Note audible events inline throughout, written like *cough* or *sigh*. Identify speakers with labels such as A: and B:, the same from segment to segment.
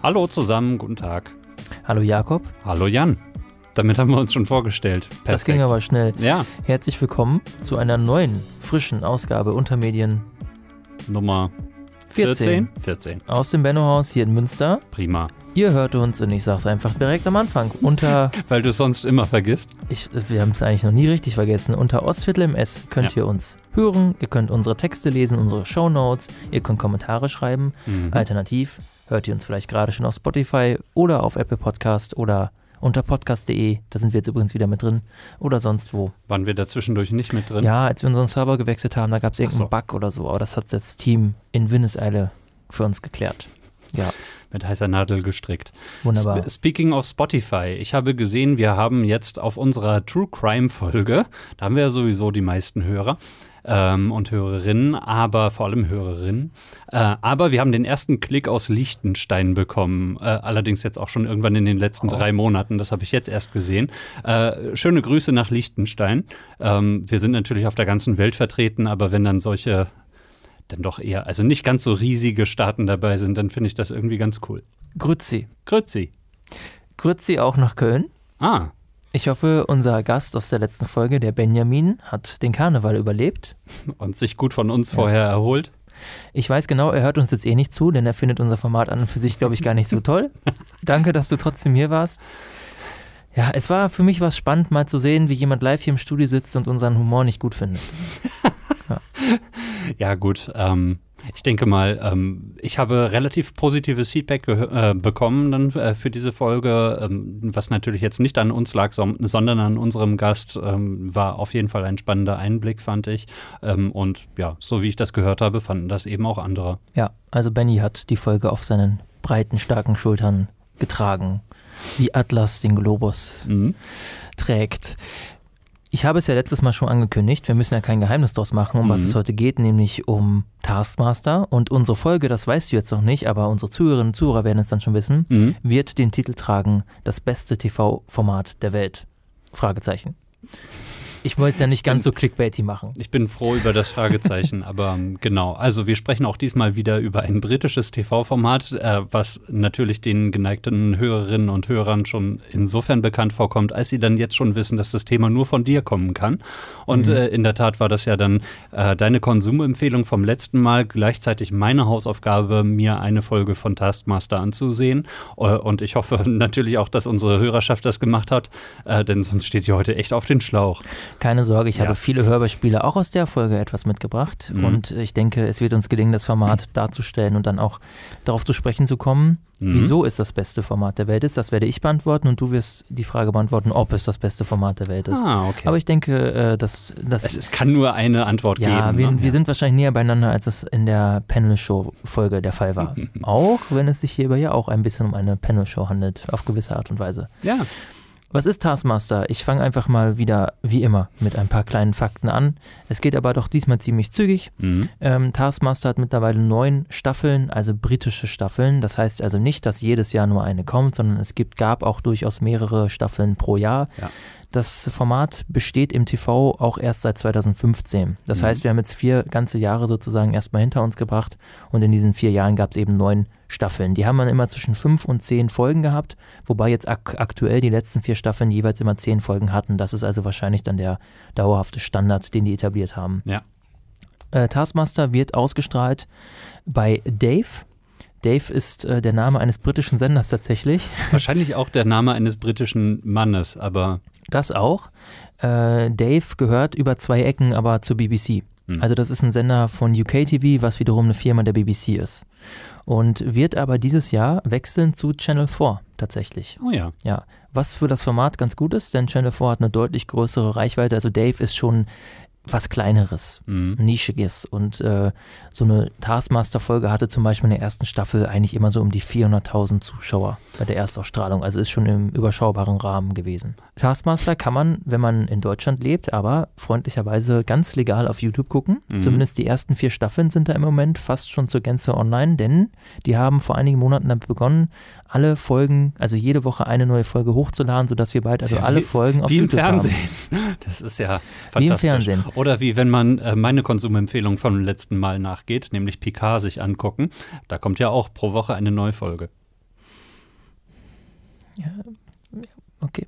A: Hallo zusammen, guten Tag.
B: Hallo Jakob.
A: Hallo Jan. Damit haben wir uns schon vorgestellt. Perfekt.
B: Das ging aber schnell.
A: Ja.
B: Herzlich willkommen zu einer neuen, frischen Ausgabe Untermedien
A: Nummer
B: 14,
A: 14. 14.
B: aus dem Bennohaus hier in Münster.
A: Prima.
B: Ihr hört uns, und ich sag's einfach direkt am Anfang, unter, *laughs*
A: Weil du es sonst immer vergisst.
B: ich, wir haben es eigentlich noch nie richtig vergessen, unter Ostviertel MS könnt
A: Ja.
B: ihr uns hören, ihr könnt unsere Texte lesen, unsere Shownotes, ihr könnt Kommentare schreiben.
A: Mhm.
B: Alternativ hört ihr uns vielleicht gerade schon auf Spotify oder auf Apple Podcast oder unter podcast.de, da sind wir jetzt übrigens wieder mit drin, oder sonst wo.
A: Waren wir da zwischendurch nicht mit drin?
B: Ja, als wir unseren Server gewechselt haben, da gab es irgendeinen
A: so.
B: Bug oder so, aber das hat das Team in Windeseile für uns geklärt. Ja,
A: Mit heißer Nadel gestrickt.
B: wunderbar.
A: Sp Speaking of Spotify, ich habe gesehen, wir haben jetzt auf unserer True Crime Folge, da haben wir ja sowieso die meisten Hörer ähm, und Hörerinnen, aber vor allem Hörerinnen. Äh, aber wir haben den ersten Klick aus Liechtenstein bekommen, äh, allerdings jetzt auch schon irgendwann in den letzten
B: Oh.
A: drei Monaten. Das habe ich jetzt erst gesehen. Äh, schöne Grüße nach Liechtenstein. Ähm, wir sind natürlich auf der ganzen Welt vertreten, aber wenn dann solche dann doch eher, also nicht ganz so riesige Staaten dabei sind, dann finde ich das irgendwie ganz cool.
B: Grüezi.
A: Grüezi.
B: Grüezi auch nach Köln.
A: Ah,
B: Ich hoffe, unser Gast aus der letzten Folge, der Benjamin, hat den Karneval überlebt.
A: und sich gut von uns
B: Ja.
A: vorher erholt.
B: Ich weiß genau, er hört uns jetzt eh nicht zu, denn er findet unser Format an und für sich, glaube ich, gar nicht so toll. *laughs* Danke, dass du trotzdem hier warst. Ja, es war für mich was spannend, mal zu sehen, wie jemand live hier im Studio sitzt und unseren Humor nicht gut findet. *laughs*
A: Ja, gut. Ähm, ich denke mal, ähm, ich habe relativ positives Feedback äh, bekommen dann äh, für diese Folge, ähm, was natürlich jetzt nicht an uns lag, som- sondern an unserem Gast. Ähm, war auf jeden Fall ein spannender Einblick, fand ich. Ähm, und ja, so wie ich das gehört habe, fanden das eben auch andere.
B: Ja, also Benny hat die Folge auf seinen breiten, starken Schultern getragen, wie Atlas den Globus
A: Mhm.
B: trägt. Ich habe es ja letztes Mal schon angekündigt, wir müssen ja kein Geheimnis draus machen, um was
A: Mhm.
B: es heute geht, nämlich um Taskmaster. Und unsere Folge, das weißt du jetzt noch nicht, aber unsere Zuhörerinnen und Zuhörer werden es dann schon wissen,
A: Mhm.
B: wird den Titel tragen, das beste TV-Format der Welt. Fragezeichen. Ich wollte es ja nicht ganz so clickbaity machen.
A: Ich bin froh über das Fragezeichen, *laughs* aber ähm, genau. Also wir sprechen auch diesmal wieder über ein britisches TV-Format, äh, was natürlich den geneigten Hörerinnen und Hörern schon insofern bekannt vorkommt, als sie dann jetzt schon wissen, dass das Thema nur von dir kommen kann. Und
B: Mhm.
A: äh, in der Tat war das ja dann äh, deine Konsumempfehlung vom letzten Mal, gleichzeitig meine Hausaufgabe, mir eine Folge von Taskmaster anzusehen. Äh, und ich hoffe *laughs* natürlich auch, dass unsere Hörerschaft das gemacht hat, äh, denn sonst steht ihr heute echt auf den Schlauch.
B: Keine Sorge, ich
A: Ja.
B: habe viele Hörbeispiele auch aus der Folge etwas mitgebracht.
A: Mhm.
B: Und ich denke, es wird uns gelingen, das Format darzustellen und dann auch darauf zu sprechen zu kommen,
A: Mhm.
B: wieso es das beste Format der Welt ist. Das werde ich beantworten und du wirst die Frage beantworten, ob es das beste Format der Welt ist.
A: Ah, okay.
B: Aber ich denke, äh, dass das.
A: Es, es kann nur eine Antwort
B: ja,
A: geben.
B: wir,
A: ne?
B: wir sind wahrscheinlich näher beieinander, als es in der Panel-Show-Folge der Fall war. *laughs* auch wenn es sich hierbei ja auch ein bisschen um eine Panel-Show handelt, auf gewisse Art und Weise.
A: ja.
B: Was ist Taskmaster? Ich fange einfach mal wieder, wie immer, mit ein paar kleinen Fakten an. Es geht aber doch diesmal ziemlich zügig.
A: Mhm.
B: Ähm, Taskmaster hat mittlerweile neun Staffeln, also britische Staffeln. Das heißt also nicht, dass jedes Jahr nur eine kommt, sondern es gibt, gab auch durchaus mehrere Staffeln pro Jahr.
A: Ja.
B: Das Format besteht im TV auch erst seit 2015. Das
A: Mhm.
B: heißt, wir haben jetzt vier ganze Jahre sozusagen erstmal hinter uns gebracht und in diesen vier Jahren gab es eben neun Staffeln. Die haben dann immer zwischen fünf und zehn Folgen gehabt, wobei jetzt ak aktuell die letzten vier Staffeln jeweils immer zehn Folgen hatten. Das ist also wahrscheinlich dann der dauerhafte Standard, den die etabliert haben.
A: Ja.
B: Äh, Taskmaster wird ausgestrahlt bei Dave. Dave ist äh, der Name eines britischen Senders tatsächlich.
A: Wahrscheinlich auch der Name eines britischen Mannes, aber
B: Das auch. Äh, Dave gehört über zwei Ecken aber zur BBC.
A: Hm.
B: Also das ist ein Sender von UK TV, was wiederum eine Firma der BBC ist. Und wird aber dieses Jahr wechseln zu Channel 4 tatsächlich.
A: oh ja.
B: Ja, was für das Format ganz gut ist, denn Channel 4 hat eine deutlich größere Reichweite. Also Dave ist schon was Kleineres,
A: Mhm.
B: Nischiges. Und äh, so eine Taskmaster-Folge hatte zum Beispiel in der ersten Staffel eigentlich immer so um die 400.000 Zuschauer bei der Erstausstrahlung. Also ist schon im überschaubaren Rahmen gewesen. Taskmaster kann man, wenn man in Deutschland lebt, aber freundlicherweise ganz legal auf YouTube gucken.
A: Mhm.
B: Zumindest die ersten vier Staffeln sind da im Moment fast schon zur Gänze online, denn die haben vor einigen Monaten damit begonnen, alle Folgen, also jede Woche eine neue Folge hochzuladen, sodass wir bald also
A: Ja,
B: alle
A: wie-
B: Folgen auf
A: Wie im
B: YouTube
A: Fernsehen.
B: haben. *laughs*
A: Das ist ja
B: Wie im
A: fantastisch.
B: Fernsehen.
A: Oder wie wenn man äh, meine Konsumempfehlung vom letzten Mal nachgeht, nämlich Picard sich angucken. Da kommt ja auch pro Woche eine neue Folge.
B: Okay.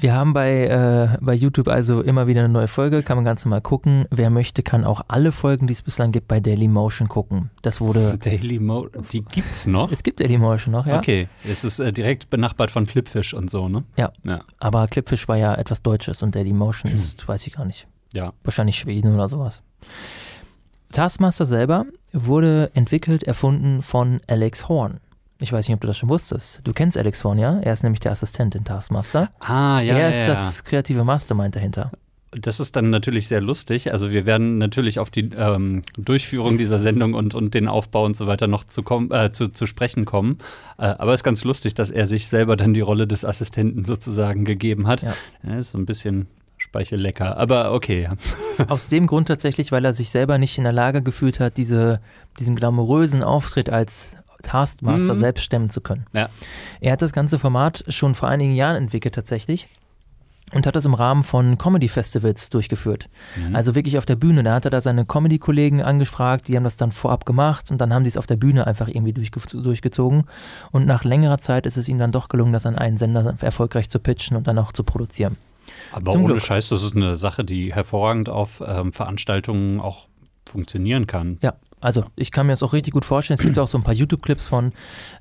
B: Wir haben bei, äh, bei YouTube also immer wieder eine neue Folge, kann man ganz normal gucken. Wer möchte, kann auch alle Folgen, die es bislang gibt, bei Dailymotion gucken. Das wurde. *laughs*
A: Dailymotion, die gibt's noch?
B: Es gibt Dailymotion noch, ja.
A: Okay, es ist äh, direkt benachbart von Clipfish und so, ne?
B: Ja.
A: Ja.
B: Aber Clipfish war ja etwas Deutsches und Dailymotion ist, weiß ich gar nicht.
A: Ja.
B: Wahrscheinlich Schweden oder sowas. Taskmaster selber wurde entwickelt, erfunden von Alex Horn. Ich weiß nicht, ob du das schon wusstest. Du kennst Alex Horn, ja? Er ist nämlich der Assistent in Taskmaster.
A: Ah, ja.
B: er
A: ja,
B: ist
A: ja.
B: das kreative Mastermind dahinter.
A: Das ist dann natürlich sehr lustig. Also wir werden natürlich auf die ähm, Durchführung dieser Sendung und, und den Aufbau und so weiter noch zu, kommen, äh, zu, zu sprechen kommen. Äh, aber es ist ganz lustig, dass er sich selber dann die Rolle des Assistenten sozusagen gegeben hat.
B: Ja.
A: Ja, ist so ein bisschen speichellecker. Aber okay, ja. *laughs*
B: Aus dem Grund tatsächlich, weil er sich selber nicht in der Lage gefühlt hat, diese, diesen glamourösen Auftritt als Taskmaster
A: Mhm.
B: selbst stemmen zu können.
A: Ja.
B: Er hat das ganze Format schon vor einigen Jahren entwickelt tatsächlich und hat das im Rahmen von Comedy-Festivals durchgeführt.
A: Mhm.
B: Also wirklich auf der Bühne. Da hat er da seine Comedy-Kollegen angefragt, die haben das dann vorab gemacht und dann haben die es auf der Bühne einfach irgendwie durchge durchgezogen. Und nach längerer Zeit ist es ihm dann doch gelungen, das an einen Sender erfolgreich zu pitchen und dann auch zu produzieren.
A: Aber
B: Zum
A: ohne
B: Glück.
A: Scheiß, das ist eine Sache, die hervorragend auf ähm, Veranstaltungen auch funktionieren kann.
B: Ja, also ich kann mir das auch richtig gut vorstellen. Es gibt auch so ein paar YouTube-Clips von.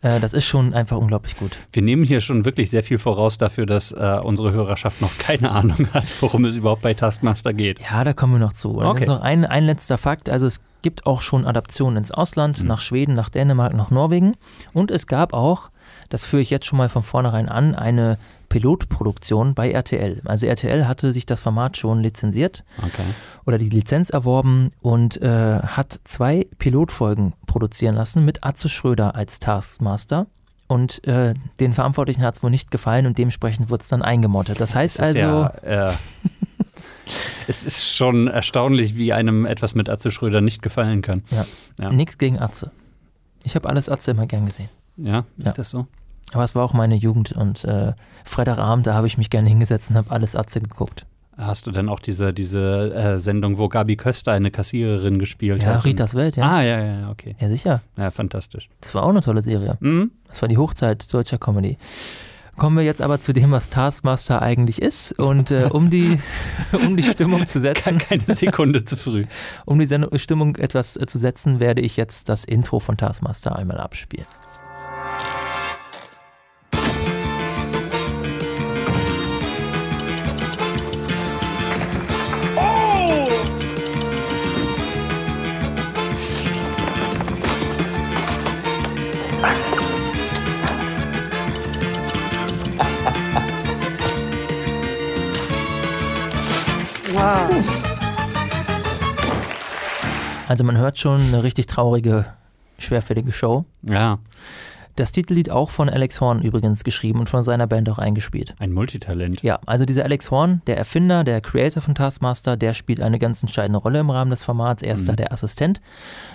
B: Äh, das ist schon einfach unglaublich gut.
A: Wir nehmen hier schon wirklich sehr viel voraus dafür, dass äh, unsere Hörerschaft noch keine Ahnung *laughs* hat, worum es überhaupt bei Taskmaster geht.
B: Ja, da kommen wir noch zu. Und
A: Okay.
B: noch ein, ein letzter Fakt. Also es gibt auch schon Adaptionen ins Ausland,
A: Mhm.
B: nach Schweden, nach Dänemark, nach Norwegen. Und es gab auch, das führe ich jetzt schon mal von vornherein an, eine Pilotproduktion bei RTL. Also RTL hatte sich das Format schon lizenziert
A: Okay.
B: oder die Lizenz erworben und äh, hat zwei Pilotfolgen produzieren lassen mit Atze Schröder als Taskmaster. Und äh, den Verantwortlichen hat es wohl nicht gefallen und dementsprechend wurde es dann eingemottet. Das heißt
A: ist
B: also,
A: ja, äh, *laughs* es ist schon erstaunlich, wie einem etwas mit Atze Schröder nicht gefallen kann. ja.
B: nichts gegen Atze. Ich habe alles Atze immer gern gesehen.
A: Ja, ist
B: Ja.
A: das so?
B: Aber es war auch meine Jugend und äh, Freitagabend, da habe ich mich gerne hingesetzt und habe alles Atze geguckt.
A: Hast du denn auch diese, diese äh, Sendung, wo Gabi Köster eine Kassiererin gespielt
B: Ja,
A: hat?
B: Ritas Welt, ja.
A: Ah, ja, ja, ja, okay.
B: Ja, sicher.
A: Ja, fantastisch.
B: Das war auch eine tolle Serie.
A: Mhm.
B: Das war die Hochzeit deutscher Comedy. Kommen wir jetzt aber zu dem, was Taskmaster eigentlich ist. Und äh, um, die, *laughs* um die Stimmung zu setzen,
A: Keine Sekunde zu früh. *laughs*
B: um die Sendung, Stimmung etwas äh, zu setzen, werde ich jetzt das Intro von Taskmaster einmal abspielen. Also man hört schon eine richtig traurige, schwerfällige Show.
A: Ja,
B: Das Titellied auch von Alex Horn übrigens geschrieben und von seiner Band auch eingespielt.
A: ein Multitalent.
B: Ja, also dieser Alex Horn, der Erfinder, der Creator von Taskmaster, der spielt eine ganz entscheidende Rolle im Rahmen des Formats. Er ist
A: Mhm.
B: da der Assistent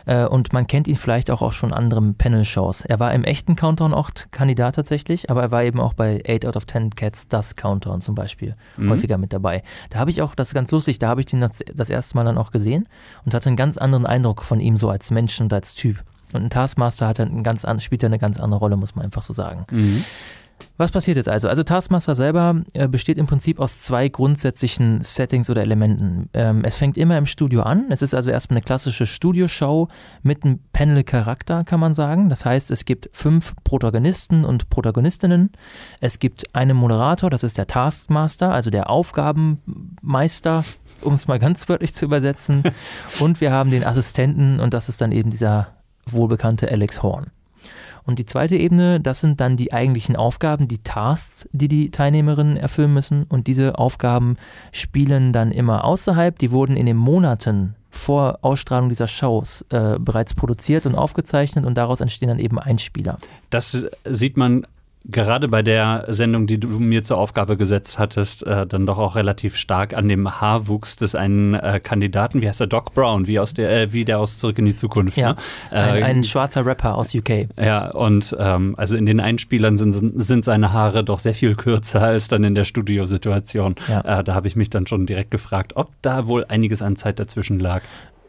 B: äh, und man kennt ihn vielleicht auch aus schon anderen Panel-Shows. Er war im echten Countdown auch Kandidat tatsächlich, aber er war eben auch bei 8 out of 10 Cats, das Countdown zum Beispiel,
A: Mhm.
B: häufiger mit dabei. Da habe ich auch, das ist ganz lustig, da habe ich den das, das erste Mal dann auch gesehen und hatte einen ganz anderen Eindruck von ihm so als Mensch und als Typ. Und ein Taskmaster hat einen ganz an, spielt ja eine ganz andere Rolle, muss man einfach so sagen.
A: Mhm.
B: Was passiert jetzt also? Also Taskmaster selber äh, besteht im Prinzip aus zwei grundsätzlichen Settings oder Elementen. Ähm, es fängt immer im Studio an. Es ist also erstmal eine klassische Studioshow mit einem Panel-Charakter, kann man sagen. Das heißt, es gibt fünf Protagonisten und Protagonistinnen. Es gibt einen Moderator, das ist der Taskmaster, also der Aufgabenmeister, um es mal *laughs* ganz wörtlich zu übersetzen. *laughs* und wir haben den Assistenten und das ist dann eben dieser wohlbekannte Alex Horn. Und die zweite Ebene, das sind dann die eigentlichen Aufgaben, die Tasks, die die Teilnehmerinnen erfüllen müssen. Und diese Aufgaben spielen dann immer außerhalb. Die wurden in den Monaten vor Ausstrahlung dieser Shows äh, bereits produziert und aufgezeichnet und daraus entstehen dann eben Einspieler.
A: Das sieht man gerade bei der Sendung, die du mir zur Aufgabe gesetzt hattest, äh, dann doch auch relativ stark an dem Haarwuchs des einen äh, Kandidaten, wie heißt er, Doc Brown, wie, aus der, äh, wie der aus Zurück in die Zukunft.
B: Ja,
A: ne?
B: ein,
A: Äh,
B: ein schwarzer Rapper aus UK.
A: Ja, und ähm, also in den Einspielern sind, sind seine Haare doch sehr viel kürzer als dann in der Studiosituation.
B: Ja.
A: Äh, da habe ich mich dann schon direkt gefragt, ob da wohl einiges an Zeit dazwischen lag.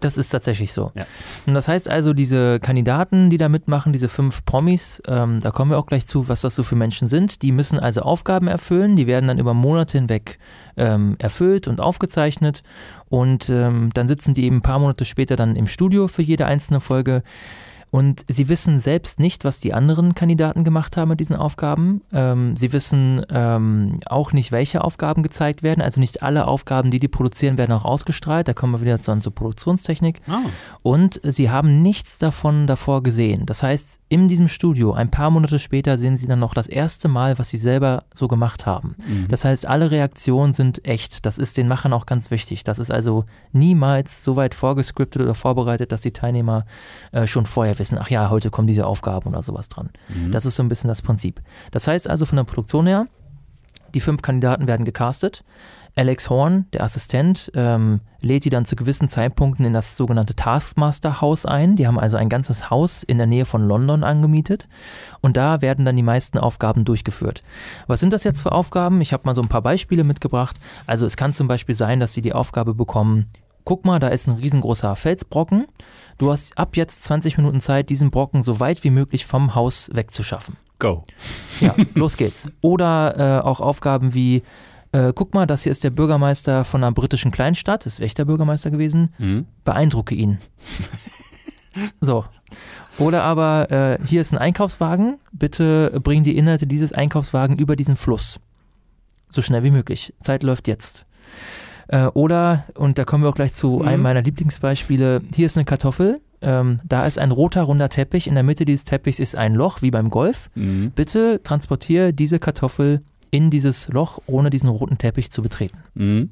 B: Das ist tatsächlich so. Ja. Und das heißt also, diese Kandidaten, die da mitmachen, diese fünf Promis, ähm, da kommen wir auch gleich zu, was das so für Menschen sind, die müssen also Aufgaben erfüllen, die werden dann über Monate hinweg ähm, erfüllt und aufgezeichnet und ähm, dann sitzen die eben ein paar Monate später dann im Studio für jede einzelne Folge und sie wissen selbst nicht, was die anderen Kandidaten gemacht haben mit diesen Aufgaben. Ähm, sie wissen ähm, auch nicht, welche Aufgaben gezeigt werden. Also nicht alle Aufgaben, die die produzieren, werden auch ausgestrahlt. Da kommen wir wieder zu, zur Produktionstechnik. Oh. Und sie haben nichts davon davor gesehen. Das heißt, in diesem Studio, ein paar Monate später, sehen sie dann noch das erste Mal, was sie selber so gemacht haben. Mhm. Das heißt, alle Reaktionen sind echt. Das ist den Machern auch ganz wichtig. Das ist also niemals so weit vorgescriptet oder vorbereitet, dass die Teilnehmer äh, schon vorher wissen, wissen, ach ja, heute kommen diese Aufgaben oder sowas dran. Mhm. Das ist so ein bisschen das Prinzip. Das heißt also von der Produktion her, die fünf Kandidaten werden gecastet. Alex Horn, der Assistent, ähm, lädt die dann zu gewissen Zeitpunkten in das sogenannte Taskmaster Haus ein. Die haben also ein ganzes Haus in der Nähe von London angemietet und da werden dann die meisten Aufgaben durchgeführt. Was sind das jetzt für Aufgaben? Ich habe mal so ein paar Beispiele mitgebracht. Also es kann zum Beispiel sein, dass sie die Aufgabe bekommen, guck mal, da ist ein riesengroßer Felsbrocken. Du hast ab jetzt 20 Minuten Zeit, diesen Brocken so weit wie möglich vom Haus wegzuschaffen.
A: Go.
B: Ja, *laughs* los geht's. Oder äh, auch Aufgaben wie, äh, guck mal, das hier ist der Bürgermeister von einer britischen Kleinstadt, ist echter Bürgermeister gewesen. Mhm. Beeindrucke ihn. *laughs* so. Oder aber, äh, hier ist ein Einkaufswagen, bitte bring die Inhalte dieses Einkaufswagen über diesen Fluss. So schnell wie möglich. Zeit läuft jetzt. Äh, oder, und da kommen wir auch gleich zu mhm. einem meiner Lieblingsbeispiele, hier ist eine Kartoffel, ähm, da ist ein roter, runder Teppich, in der Mitte dieses Teppichs ist ein Loch, wie beim Golf. Mhm. Bitte transportiere diese Kartoffel in dieses Loch, ohne diesen roten Teppich zu betreten. Mhm.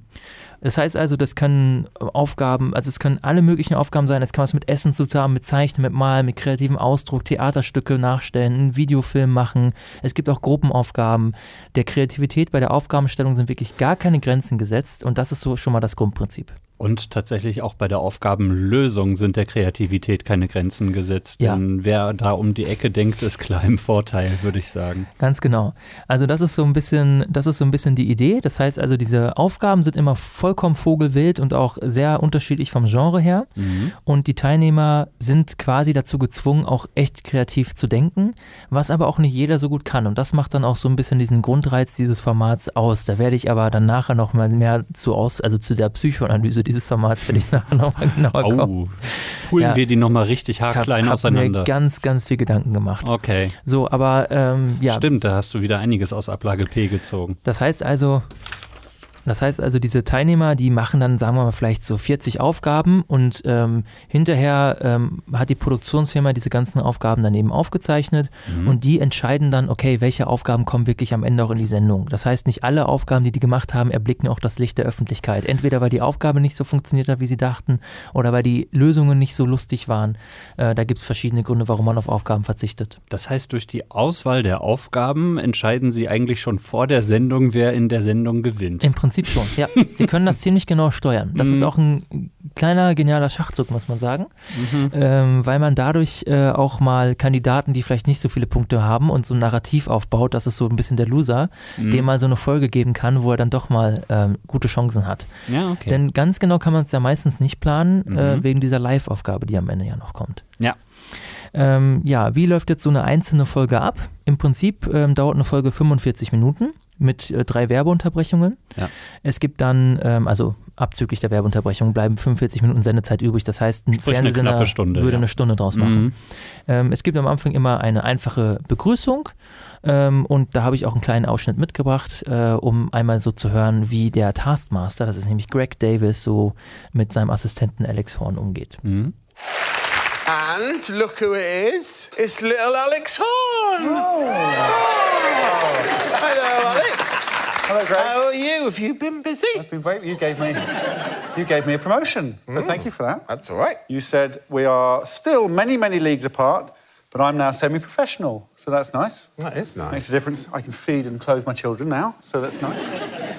B: Das heißt also, das können Aufgaben, also es können alle möglichen Aufgaben sein. Es kann was mit Essen zu tun, mit Zeichnen, mit Malen, mit kreativem Ausdruck, Theaterstücke nachstellen, einen Videofilm machen. Es gibt auch Gruppenaufgaben. Der Kreativität bei der Aufgabenstellung sind wirklich gar keine Grenzen gesetzt und das ist so schon mal das Grundprinzip.
A: Und tatsächlich auch bei der Aufgabenlösung sind der Kreativität keine Grenzen gesetzt. Ja. Denn wer da um die Ecke denkt, ist klar im Vorteil, würde ich sagen.
B: Ganz genau. Also das ist so ein bisschen, das ist so ein bisschen die Idee. Das heißt also, diese Aufgaben sind immer vollkommen vogelwild und auch sehr unterschiedlich vom Genre her. Mhm. Und die Teilnehmer sind quasi dazu gezwungen, auch echt kreativ zu denken, was aber auch nicht jeder so gut kann. Und das macht dann auch so ein bisschen diesen Grundreiz dieses Formats aus. Da werde ich aber dann nachher noch mal mehr zu aus, also zu der Psychoanalyse dieses Formats will ich nachher nochmal genauer oh, kommen.
A: Pulen ja. wir die nochmal richtig haarklein hab, auseinander.
B: Hab mir ganz, ganz viel Gedanken gemacht.
A: Okay.
B: So, aber ähm, ja.
A: Stimmt, da hast du wieder einiges aus Ablage P gezogen.
B: Das heißt also, das heißt also, diese Teilnehmer, die machen dann, sagen wir mal, vielleicht so 40 Aufgaben und ähm, hinterher ähm, hat die Produktionsfirma diese ganzen Aufgaben daneben aufgezeichnet mhm. und die entscheiden dann, okay, welche Aufgaben kommen wirklich am Ende auch in die Sendung. Das heißt, nicht alle Aufgaben, die die gemacht haben, erblicken auch das Licht der Öffentlichkeit. Entweder weil die Aufgabe nicht so funktioniert hat, wie sie dachten, oder weil die Lösungen nicht so lustig waren. Äh, da gibt es verschiedene Gründe, warum man auf Aufgaben verzichtet.
A: Das heißt, durch die Auswahl der Aufgaben entscheiden Sie eigentlich schon vor der Sendung, wer in der Sendung gewinnt.
B: Im Prinzip Prinzip schon, ja. Sie können das ziemlich genau steuern. Das mhm. ist auch ein kleiner, genialer Schachzug, muss man sagen, mhm. ähm, weil man dadurch äh, auch mal Kandidaten, die vielleicht nicht so viele Punkte haben und so ein Narrativ aufbaut, das ist so ein bisschen der Loser, mhm. dem mal so eine Folge geben kann, wo er dann doch mal ähm, gute Chancen hat. Ja, okay. Denn ganz genau kann man es ja meistens nicht planen, äh, mhm. wegen dieser Live-Aufgabe, die am Ende ja noch kommt.
A: Ja.
B: Ähm, ja, wie läuft jetzt so eine einzelne Folge ab? Im Prinzip ähm, dauert eine Folge 45 Minuten mit äh, drei Werbeunterbrechungen. Ja. Es gibt dann, ähm, also abzüglich der Werbeunterbrechung, bleiben 45 Minuten Sendezeit übrig. Das heißt, ein Sprich Fernsehsender eine Stunde, würde ja. eine Stunde draus machen. Mhm. Ähm, es gibt am Anfang immer eine einfache Begrüßung. Ähm, und da habe ich auch einen kleinen Ausschnitt mitgebracht, äh, um einmal so zu hören, wie der Taskmaster, das ist nämlich Greg Davis, so mit seinem Assistenten Alex Horn umgeht. Mhm. And look who it is. It's little Alex Horn. Oh. oh. Hello, Alex. Hello, Greg. How are you? Have you been busy?
C: I've been great. You gave me, you gave me a promotion. So mm. thank you for that.
B: That's all right.
C: You said we are still many, many leagues apart, but I'm now semi-professional, so that's nice.
B: That is nice.
C: Makes a difference. I can feed and clothe my children now, so that's nice.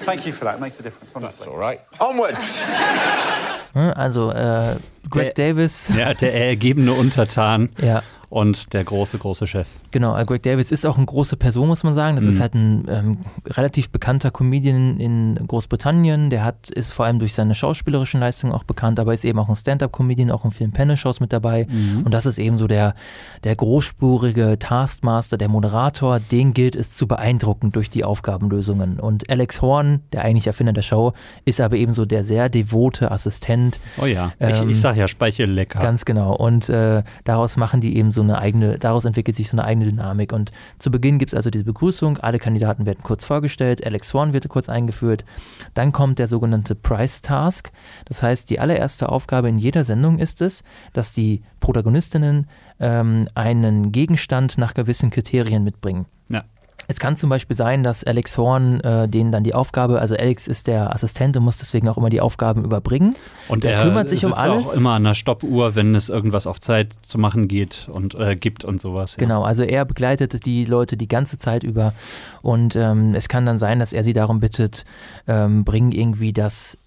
C: Thank you for that. Makes a difference, honestly.
B: That's all right. Onwards. *laughs* Also, äh, Greg
A: der,
B: Davis.
A: Ja, der ergebene Untertan. *laughs*
B: ja.
A: und der große, große Chef.
B: Genau, Greg Davis ist auch eine große Person, muss man sagen. Das mhm. ist halt ein ähm, relativ bekannter Comedian in Großbritannien. Der hat, ist vor allem durch seine schauspielerischen Leistungen auch bekannt, aber ist eben auch ein Stand-Up-Comedian, auch in vielen Panel-Shows mit dabei. Mhm. Und das ist eben so der, der großspurige Taskmaster, der Moderator. Den gilt es zu beeindrucken durch die Aufgabenlösungen. Und Alex Horn, der eigentlich Erfinder der Show, ist aber eben so der sehr devote Assistent.
A: Oh ja, ähm, ich, ich ähm, sag ja, Speichel lecker.
B: Ganz genau. Und äh, daraus machen die eben so eine eigene, daraus entwickelt sich so eine eigene Dynamik. Und zu Beginn gibt es also diese Begrüßung, alle Kandidaten werden kurz vorgestellt, Alex Horn wird kurz eingeführt, dann kommt der sogenannte Price Task. Das heißt, die allererste Aufgabe in jeder Sendung ist es, dass die Protagonistinnen ähm, einen Gegenstand nach gewissen Kriterien mitbringen.
A: Ja.
B: Es kann zum Beispiel sein, dass Alex Horn äh, denen dann die Aufgabe, also Alex ist der Assistent und muss deswegen auch immer die Aufgaben überbringen.
A: Und er kümmert sich um alles. auch immer an der Stoppuhr, wenn es irgendwas auf Zeit zu machen geht und äh, gibt und sowas.
B: Ja. Genau, also er begleitet die Leute die ganze Zeit über und ähm, es kann dann sein, dass er sie darum bittet, ähm, bring irgendwie das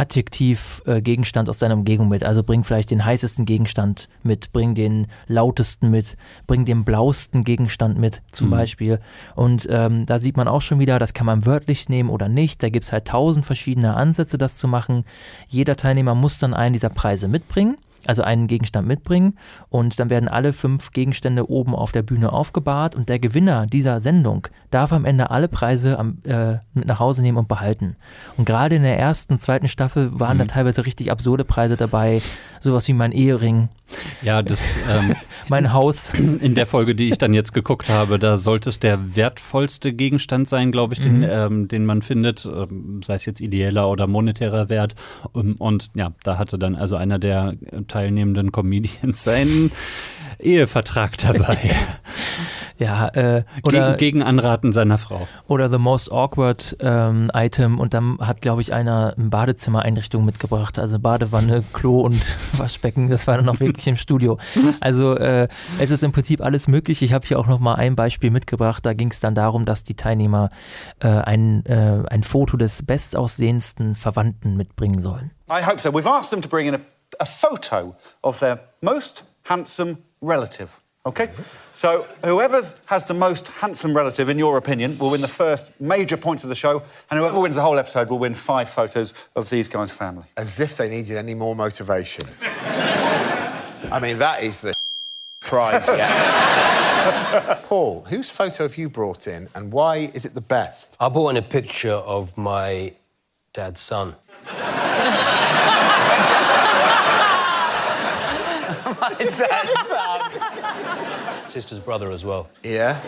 B: Adjektiv äh, Gegenstand aus deiner Umgebung mit. Also bring vielleicht den heißesten Gegenstand mit, bring den lautesten mit, bring den blauesten Gegenstand mit, zum mhm. Beispiel. Und ähm, da sieht man auch schon wieder, das kann man wörtlich nehmen oder nicht. Da gibt es halt tausend verschiedene Ansätze, das zu machen. Jeder Teilnehmer muss dann einen dieser Preise mitbringen also einen Gegenstand mitbringen und dann werden alle fünf Gegenstände oben auf der Bühne aufgebahrt und der Gewinner dieser Sendung darf am Ende alle Preise am, äh, mit nach Hause nehmen und behalten. Und gerade in der ersten, zweiten Staffel waren mhm. da teilweise richtig absurde Preise dabei, sowas wie mein Ehering
A: ja, das ähm, *laughs*
B: mein Haus.
A: In der Folge, die ich dann jetzt geguckt habe, da sollte es der wertvollste Gegenstand sein, glaube ich, mhm. den, ähm, den man findet, ähm, sei es jetzt ideeller oder monetärer Wert. Und, und, ja, da hatte dann also einer der teilnehmenden Comedians seinen Ehevertrag dabei. *laughs*
B: ja, äh,
A: oder gegen, gegen, Anraten seiner Frau.
B: Oder The Most Awkward ähm, Item und dann hat, glaube ich, einer eine Badezimmereinrichtung mitgebracht, also Badewanne, Klo und *laughs* Waschbecken. Das war dann auch wirklich im Studio. Also äh, es ist im Prinzip alles möglich. Ich habe hier auch noch mal ein Beispiel mitgebracht. Da ging es dann darum, dass die Teilnehmer äh, ein, äh, ein Foto des bestaussehendsten Verwandten mitbringen sollen.
C: I hope so. We've asked them to bring in a, a photo of their most handsome relative. Okay? So, whoever has the most handsome relative, in your opinion, will win the first major point of the show, and whoever wins the whole episode will win five photos of these guys' family.
D: As if they needed any more motivation. I mean, that is the prize yet. *laughs* Paul, whose photo have you brought in, and why is it the best?
E: I brought in a picture of my dad's son. My dad's son. Sister's brother as well.
D: Yeah?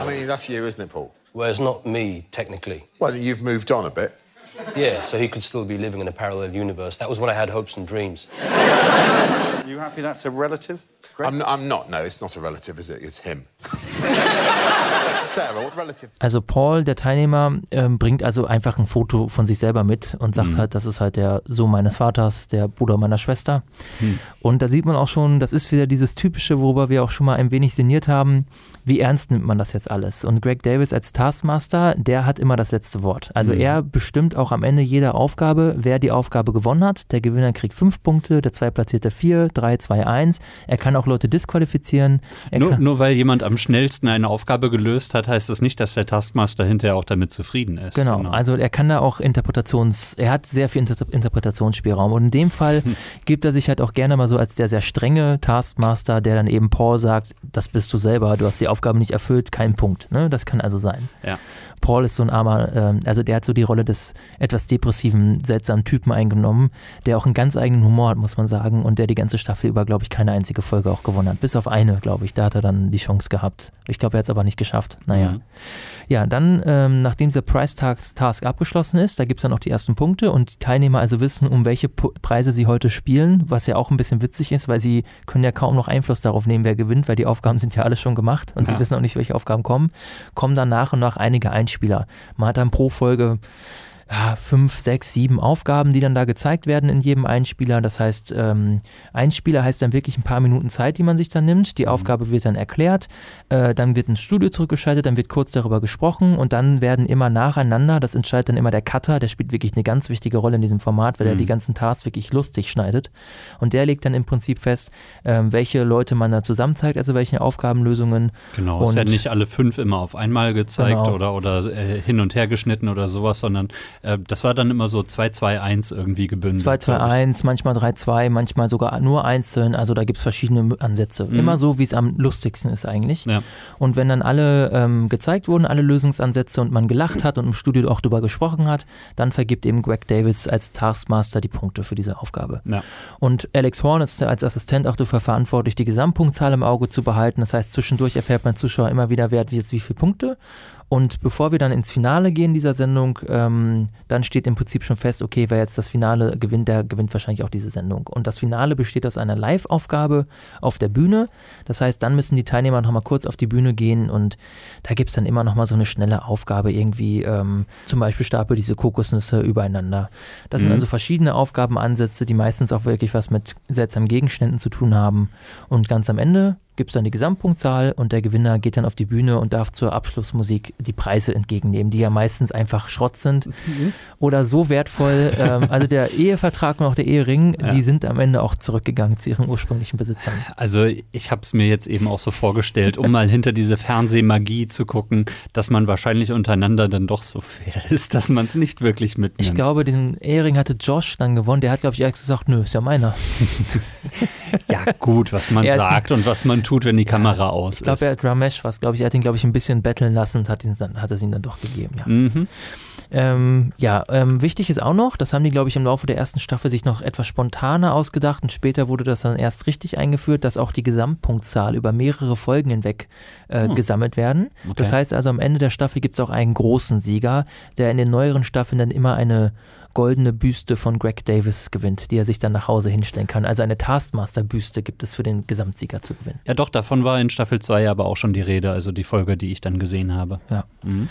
D: I mean, that's you, isn't it, Paul?
E: Well, it's not me, technically.
D: Well, you've moved on a bit.
E: Yeah, so he could still be living in a parallel universe. That was when I had hopes and dreams.
C: Are you happy that's a relative?
D: I'm, I'm not. No, it's not a relative, is it? It's him. *laughs*
B: Also Paul, der Teilnehmer, ähm, bringt also einfach ein Foto von sich selber mit und sagt mhm. halt, das ist halt der Sohn meines Vaters, der Bruder meiner Schwester. Mhm. Und da sieht man auch schon, das ist wieder dieses typische, worüber wir auch schon mal ein wenig sinniert haben wie ernst nimmt man das jetzt alles? Und Greg Davis als Taskmaster, der hat immer das letzte Wort. Also mhm. er bestimmt auch am Ende jeder Aufgabe, wer die Aufgabe gewonnen hat. Der Gewinner kriegt fünf Punkte, der Zweitplatzierte vier, drei, zwei, eins. Er kann auch Leute disqualifizieren.
A: Nur, nur, weil jemand am schnellsten eine Aufgabe gelöst hat, heißt das nicht, dass der Taskmaster hinterher auch damit zufrieden ist.
B: Genau, genau. also er kann da auch Interpretations, er hat sehr viel Inter Interpretationsspielraum. Und in dem Fall hm. gibt er sich halt auch gerne mal so als der sehr strenge Taskmaster, der dann eben Paul sagt, das bist du selber, du hast die Aufgabe Aufgabe nicht erfüllt, kein Punkt. Ne? Das kann also sein.
A: Ja.
B: Paul ist so ein armer, äh, also der hat so die Rolle des etwas depressiven, seltsamen Typen eingenommen, der auch einen ganz eigenen Humor hat, muss man sagen, und der die ganze Staffel über, glaube ich, keine einzige Folge auch gewonnen hat. Bis auf eine, glaube ich. Da hat er dann die Chance gehabt. Ich glaube, er hat es aber nicht geschafft. Naja. Mhm. Ja, dann, ähm, nachdem dieser Price-Task abgeschlossen ist, da gibt es dann auch die ersten Punkte und die Teilnehmer also wissen, um welche P Preise sie heute spielen, was ja auch ein bisschen witzig ist, weil sie können ja kaum noch Einfluss darauf nehmen, wer gewinnt, weil die Aufgaben sind ja alle schon gemacht und ja. sie wissen auch nicht, welche Aufgaben kommen, kommen dann nach und nach einige Einspieler. Man hat dann pro Folge ja, fünf, sechs, sieben Aufgaben, die dann da gezeigt werden in jedem Einspieler. Das heißt, ähm, Einspieler heißt dann wirklich ein paar Minuten Zeit, die man sich dann nimmt. Die
A: Mhm.
B: Aufgabe wird dann erklärt, äh, dann wird ins Studio zurückgeschaltet, dann wird kurz darüber gesprochen und dann werden immer nacheinander, das entscheidet dann immer der Cutter, der spielt wirklich eine ganz wichtige Rolle in diesem Format, weil er
A: Mhm.
B: die ganzen Tasks wirklich lustig schneidet. Und der legt dann im Prinzip fest, ähm, welche Leute man da zusammen zeigt, also welche Aufgabenlösungen.
A: Genau, es
B: Und-
A: werden nicht alle fünf immer auf einmal gezeigt
B: Genau.
A: oder, oder äh, hin und her geschnitten oder sowas, sondern äh, das war dann immer so 2-2-1 irgendwie gebündelt.
B: 2, 2,
A: glaub ich.
B: 1, manchmal 3, 2, manchmal sogar nur einzeln. Also da gibt es verschiedene Ansätze.
A: Mhm.
B: Immer so, wie es am lustigsten ist eigentlich.
A: Ja.
B: Und wenn dann alle ähm, gezeigt wurden, alle Lösungsansätze und man gelacht hat und im Studio auch drüber gesprochen hat, dann vergibt eben Greg Davis als Taskmaster die Punkte für diese Aufgabe.
A: Ja.
B: Und Alex Horn ist als Assistent auch dafür verantwortlich, die Gesamtpunktzahl im Auge zu behalten. Das heißt, zwischendurch erfährt man Zuschauer immer wieder, wer hat jetzt wie viele Punkte. Und bevor wir dann ins Finale gehen dieser Sendung, ähm, dann steht im Prinzip schon fest, okay, wer jetzt das Finale gewinnt, der gewinnt wahrscheinlich auch diese Sendung. Und das Finale besteht aus einer Live-Aufgabe auf der Bühne. Das heißt, dann müssen die Teilnehmer nochmal kurz auf die Bühne gehen und da gibt es dann immer nochmal so eine schnelle Aufgabe, irgendwie ähm, zum Beispiel stapel diese Kokosnüsse übereinander. Das sind
A: Mhm.
B: also verschiedene Aufgabenansätze, die meistens auch wirklich was mit seltsamen Gegenständen zu tun haben. Und ganz am Ende gibt es dann die Gesamtpunktzahl und der Gewinner geht dann auf die Bühne und darf zur Abschlussmusik die Preise entgegennehmen, die ja meistens einfach Schrott sind oder so wertvoll. ähm, also der *laughs* Ehevertrag und auch der Ehering,
A: Ja.
B: die sind am Ende auch zurückgegangen zu ihren ursprünglichen Besitzern.
A: Also ich habe es mir jetzt eben auch so vorgestellt, um mal hinter diese Fernsehmagie zu gucken, dass man wahrscheinlich untereinander dann doch so fair *laughs* ist, dass man es nicht wirklich mitnimmt.
B: Ich glaube, den Ehering hatte Josh dann gewonnen. Der hat, glaube ich, ehrlich gesagt, nö, ist ja meiner. *laughs*
A: ja gut, was man sagt und was man tut, wenn die Kamera aus
B: Ich glaube,
A: ist.
B: er hat Ramesh was, glaube ich. Er hat ihn, glaube ich, ein bisschen betteln lassen und hat, ihn dann, hat es ihm dann doch gegeben, ja.
A: Mhm.
B: Ähm, ja, ähm, wichtig ist auch noch, das haben die, glaube ich, im Laufe der ersten Staffel sich noch etwas spontaner ausgedacht und später wurde das dann erst richtig eingeführt, dass auch die Gesamtpunktzahl über mehrere Folgen hinweg äh,
A: Hm.
B: gesammelt werden. Das heißt also, am Ende der Staffel gibt es auch einen großen Sieger, der in den neueren Staffeln dann immer eine goldene Büste von Greg Davis gewinnt, die er sich dann nach Hause hinstellen kann. Also eine Taskmaster-Büste gibt es für den Gesamtsieger zu gewinnen.
A: Ja doch, davon war in Staffel 2 aber auch schon die Rede, also die Folge, die ich dann gesehen habe.
B: Ja.
A: Mhm.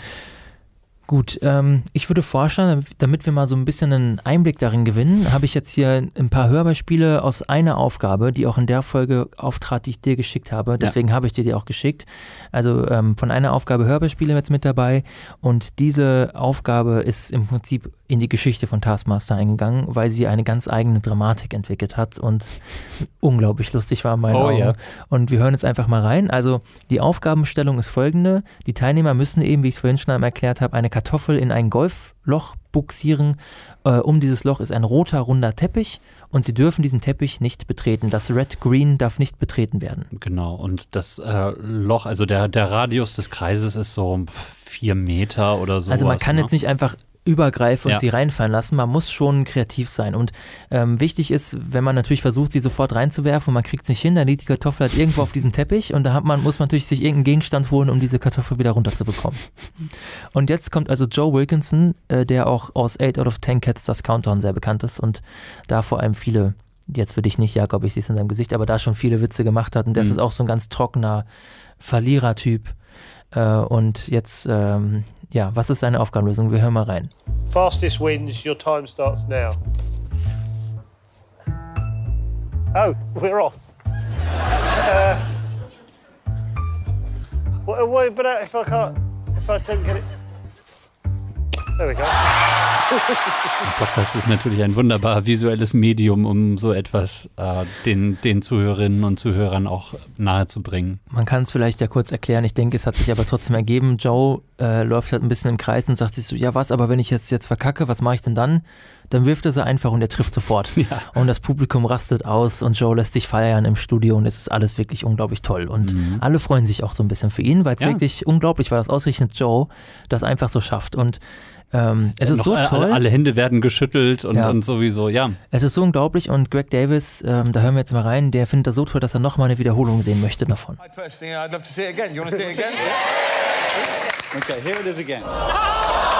B: Gut, ähm, ich würde vorschlagen, damit wir mal so ein bisschen einen Einblick darin gewinnen, habe ich jetzt hier ein paar Hörbeispiele aus einer Aufgabe, die auch in der Folge auftrat, die ich dir geschickt habe. Deswegen habe ich dir die auch geschickt. Also ähm, von einer Aufgabe Hörbeispiele jetzt mit dabei. Und diese Aufgabe ist im Prinzip in die Geschichte von Taskmaster eingegangen, weil sie eine ganz eigene Dramatik entwickelt hat und unglaublich lustig war in meinen
A: Oh
B: Augen.
A: ja.
B: Und wir hören jetzt einfach mal rein. Also die Aufgabenstellung ist folgende. Die Teilnehmer müssen eben, wie ich es vorhin schon einmal erklärt habe, eine Kartoffel in ein Golfloch buxieren. Äh, um dieses Loch ist ein roter, runder Teppich und sie dürfen diesen Teppich nicht betreten. Das Red Green darf nicht betreten werden.
A: Genau, und das äh, Loch, also der, der Radius des Kreises ist so vier Meter oder so.
B: also man kann jetzt nicht einfach übergreifen und
A: Ja.
B: sie reinfallen lassen. Man muss schon kreativ sein. Und ähm, wichtig ist, wenn man natürlich versucht, sie sofort reinzuwerfen und man kriegt es nicht hin, dann liegt die Kartoffel halt irgendwo auf diesem Teppich und da hat man, muss man natürlich sich irgendeinen Gegenstand holen, um diese Kartoffel wieder runterzubekommen. Und jetzt kommt also Joe Wilkinson, äh, der auch aus 8 out of 10 Cats das Countdown sehr bekannt ist und da vor allem viele, jetzt für dich nicht, Jakob, ich sehe es in deinem Gesicht, aber da schon viele Witze gemacht hat und das
A: Mhm.
B: ist auch so ein ganz trockener Verlierertyp. Äh, und jetzt, ähm, ja, was ist seine Aufgabenlösung? Wir hören mal rein.
F: Fastest wins. Your time starts now. Oh, we're off. Uh, what, what about if I can't, if I don't get it? There we go.
A: Das ist natürlich ein wunderbar visuelles Medium, um so etwas äh, den, den Zuhörerinnen und Zuhörern auch nahezubringen.
B: Man kann es vielleicht ja kurz erklären. Ich denke, es hat sich aber trotzdem ergeben. Joe äh, läuft halt ein bisschen im Kreis und sagt sich so, ja was, aber wenn ich jetzt, jetzt verkacke, was mache ich denn dann? Dann wirft er sie einfach und er trifft sofort.
A: Ja.
B: Und das Publikum rastet aus und Joe lässt sich feiern im Studio und es ist alles wirklich unglaublich toll. Und alle freuen sich auch so ein bisschen für ihn, weil es
A: Ja.
B: wirklich unglaublich war, dass ausgerechnet Joe das einfach so schafft. Und ähm, es ist
A: Noch
B: so
A: alle,
B: toll.
A: Alle Hände werden geschüttelt und,
B: Ja.
A: und sowieso, ja.
B: Es ist so unglaublich und Greg Davis, ähm, da hören wir jetzt mal rein, der findet das so toll, dass er nochmal eine Wiederholung sehen möchte davon.
D: I personally, I'd love to see it again. You want to see it again? *laughs*
C: Okay, here it is again. *laughs*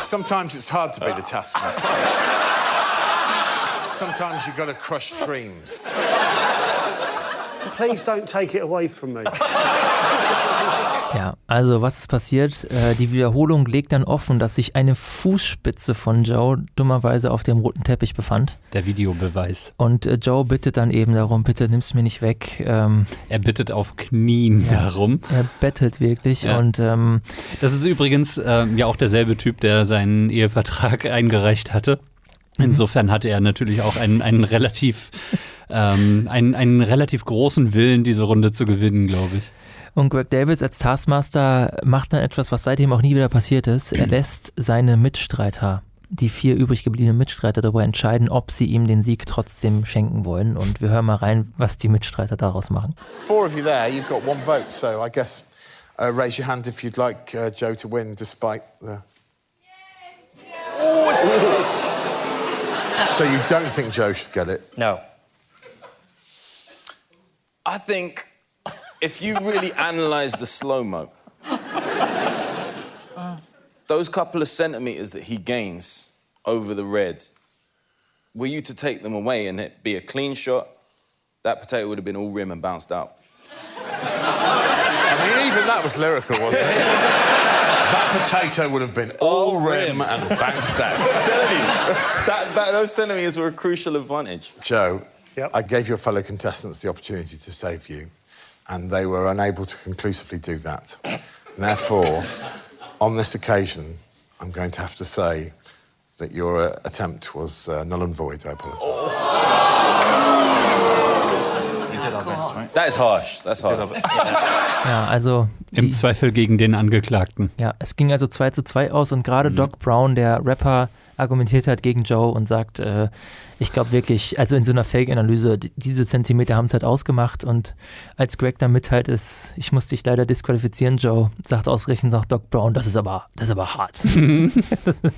D: Sometimes it's hard to be the taskmaster. Sometimes you've got to crush dreams.
F: Please don't take it away from me.
B: Ja, also was ist passiert? Äh, die Wiederholung legt dann offen, dass sich eine Fußspitze von Joe dummerweise auf dem roten Teppich befand.
A: Der Videobeweis.
B: Und äh, Joe bittet dann eben darum, bitte nimm's mir nicht weg. Ähm,
A: Er bittet auf Knien darum.
B: er bettelt wirklich
A: Ja.
B: und ähm,
A: Das ist übrigens ähm, ja auch derselbe Typ, der seinen Ehevertrag *laughs* eingereicht hatte. Insofern hatte er natürlich auch einen, einen relativ ähm, einen, einen relativ großen Willen, diese Runde zu gewinnen, glaube ich.
B: Und Greg Davis als Taskmaster macht dann etwas, was seitdem auch nie wieder passiert ist. Er lässt seine Mitstreiter, die vier übrig gebliebenen Mitstreiter, darüber entscheiden, ob sie ihm den Sieg trotzdem schenken wollen. Und wir hören mal rein, was die Mitstreiter daraus machen.
D: Four of you there, you've got one vote, so I guess uh, raise your hand if you'd like uh, Joe to win despite the. So you don't think Joe should get it?
G: No. I think if you really analyze the slow mo, those couple of centimeters that he gains over the red, were you to take them away and it be a clean shot, that potato would have been all rim and bounced out.
D: I mean, even that was lyrical, wasn't it? that potato would have been all rim and bounced out.
G: I'm telling you, that, that, those centimeters were a crucial advantage.
D: Joe,
F: Yep.
D: I gave your fellow contestants the opportunity to save you, and they were unable to conclusively do that. Therefore, on this occasion, I'm going to have to say that your uh, attempt was uh, null and void. I apologise.
G: That is harsh. That's harsh. *laughs*
B: Ja, also
A: Im Zweifel gegen den Angeklagten.
B: Ja, es ging also 2 zu 2 aus und gerade
A: Mhm.
B: Doc Brown, der Rapper, argumentiert hat gegen Joe und sagt, äh, ich glaube wirklich, also in so einer Fake-Analyse, die- diese Zentimeter haben es halt ausgemacht und als Greg dann mitteilt ist, ich muss dich leider disqualifizieren, Joe, sagt ausgerechnet sagt Doc Brown, das ist aber, das ist aber hart. *laughs* das ist,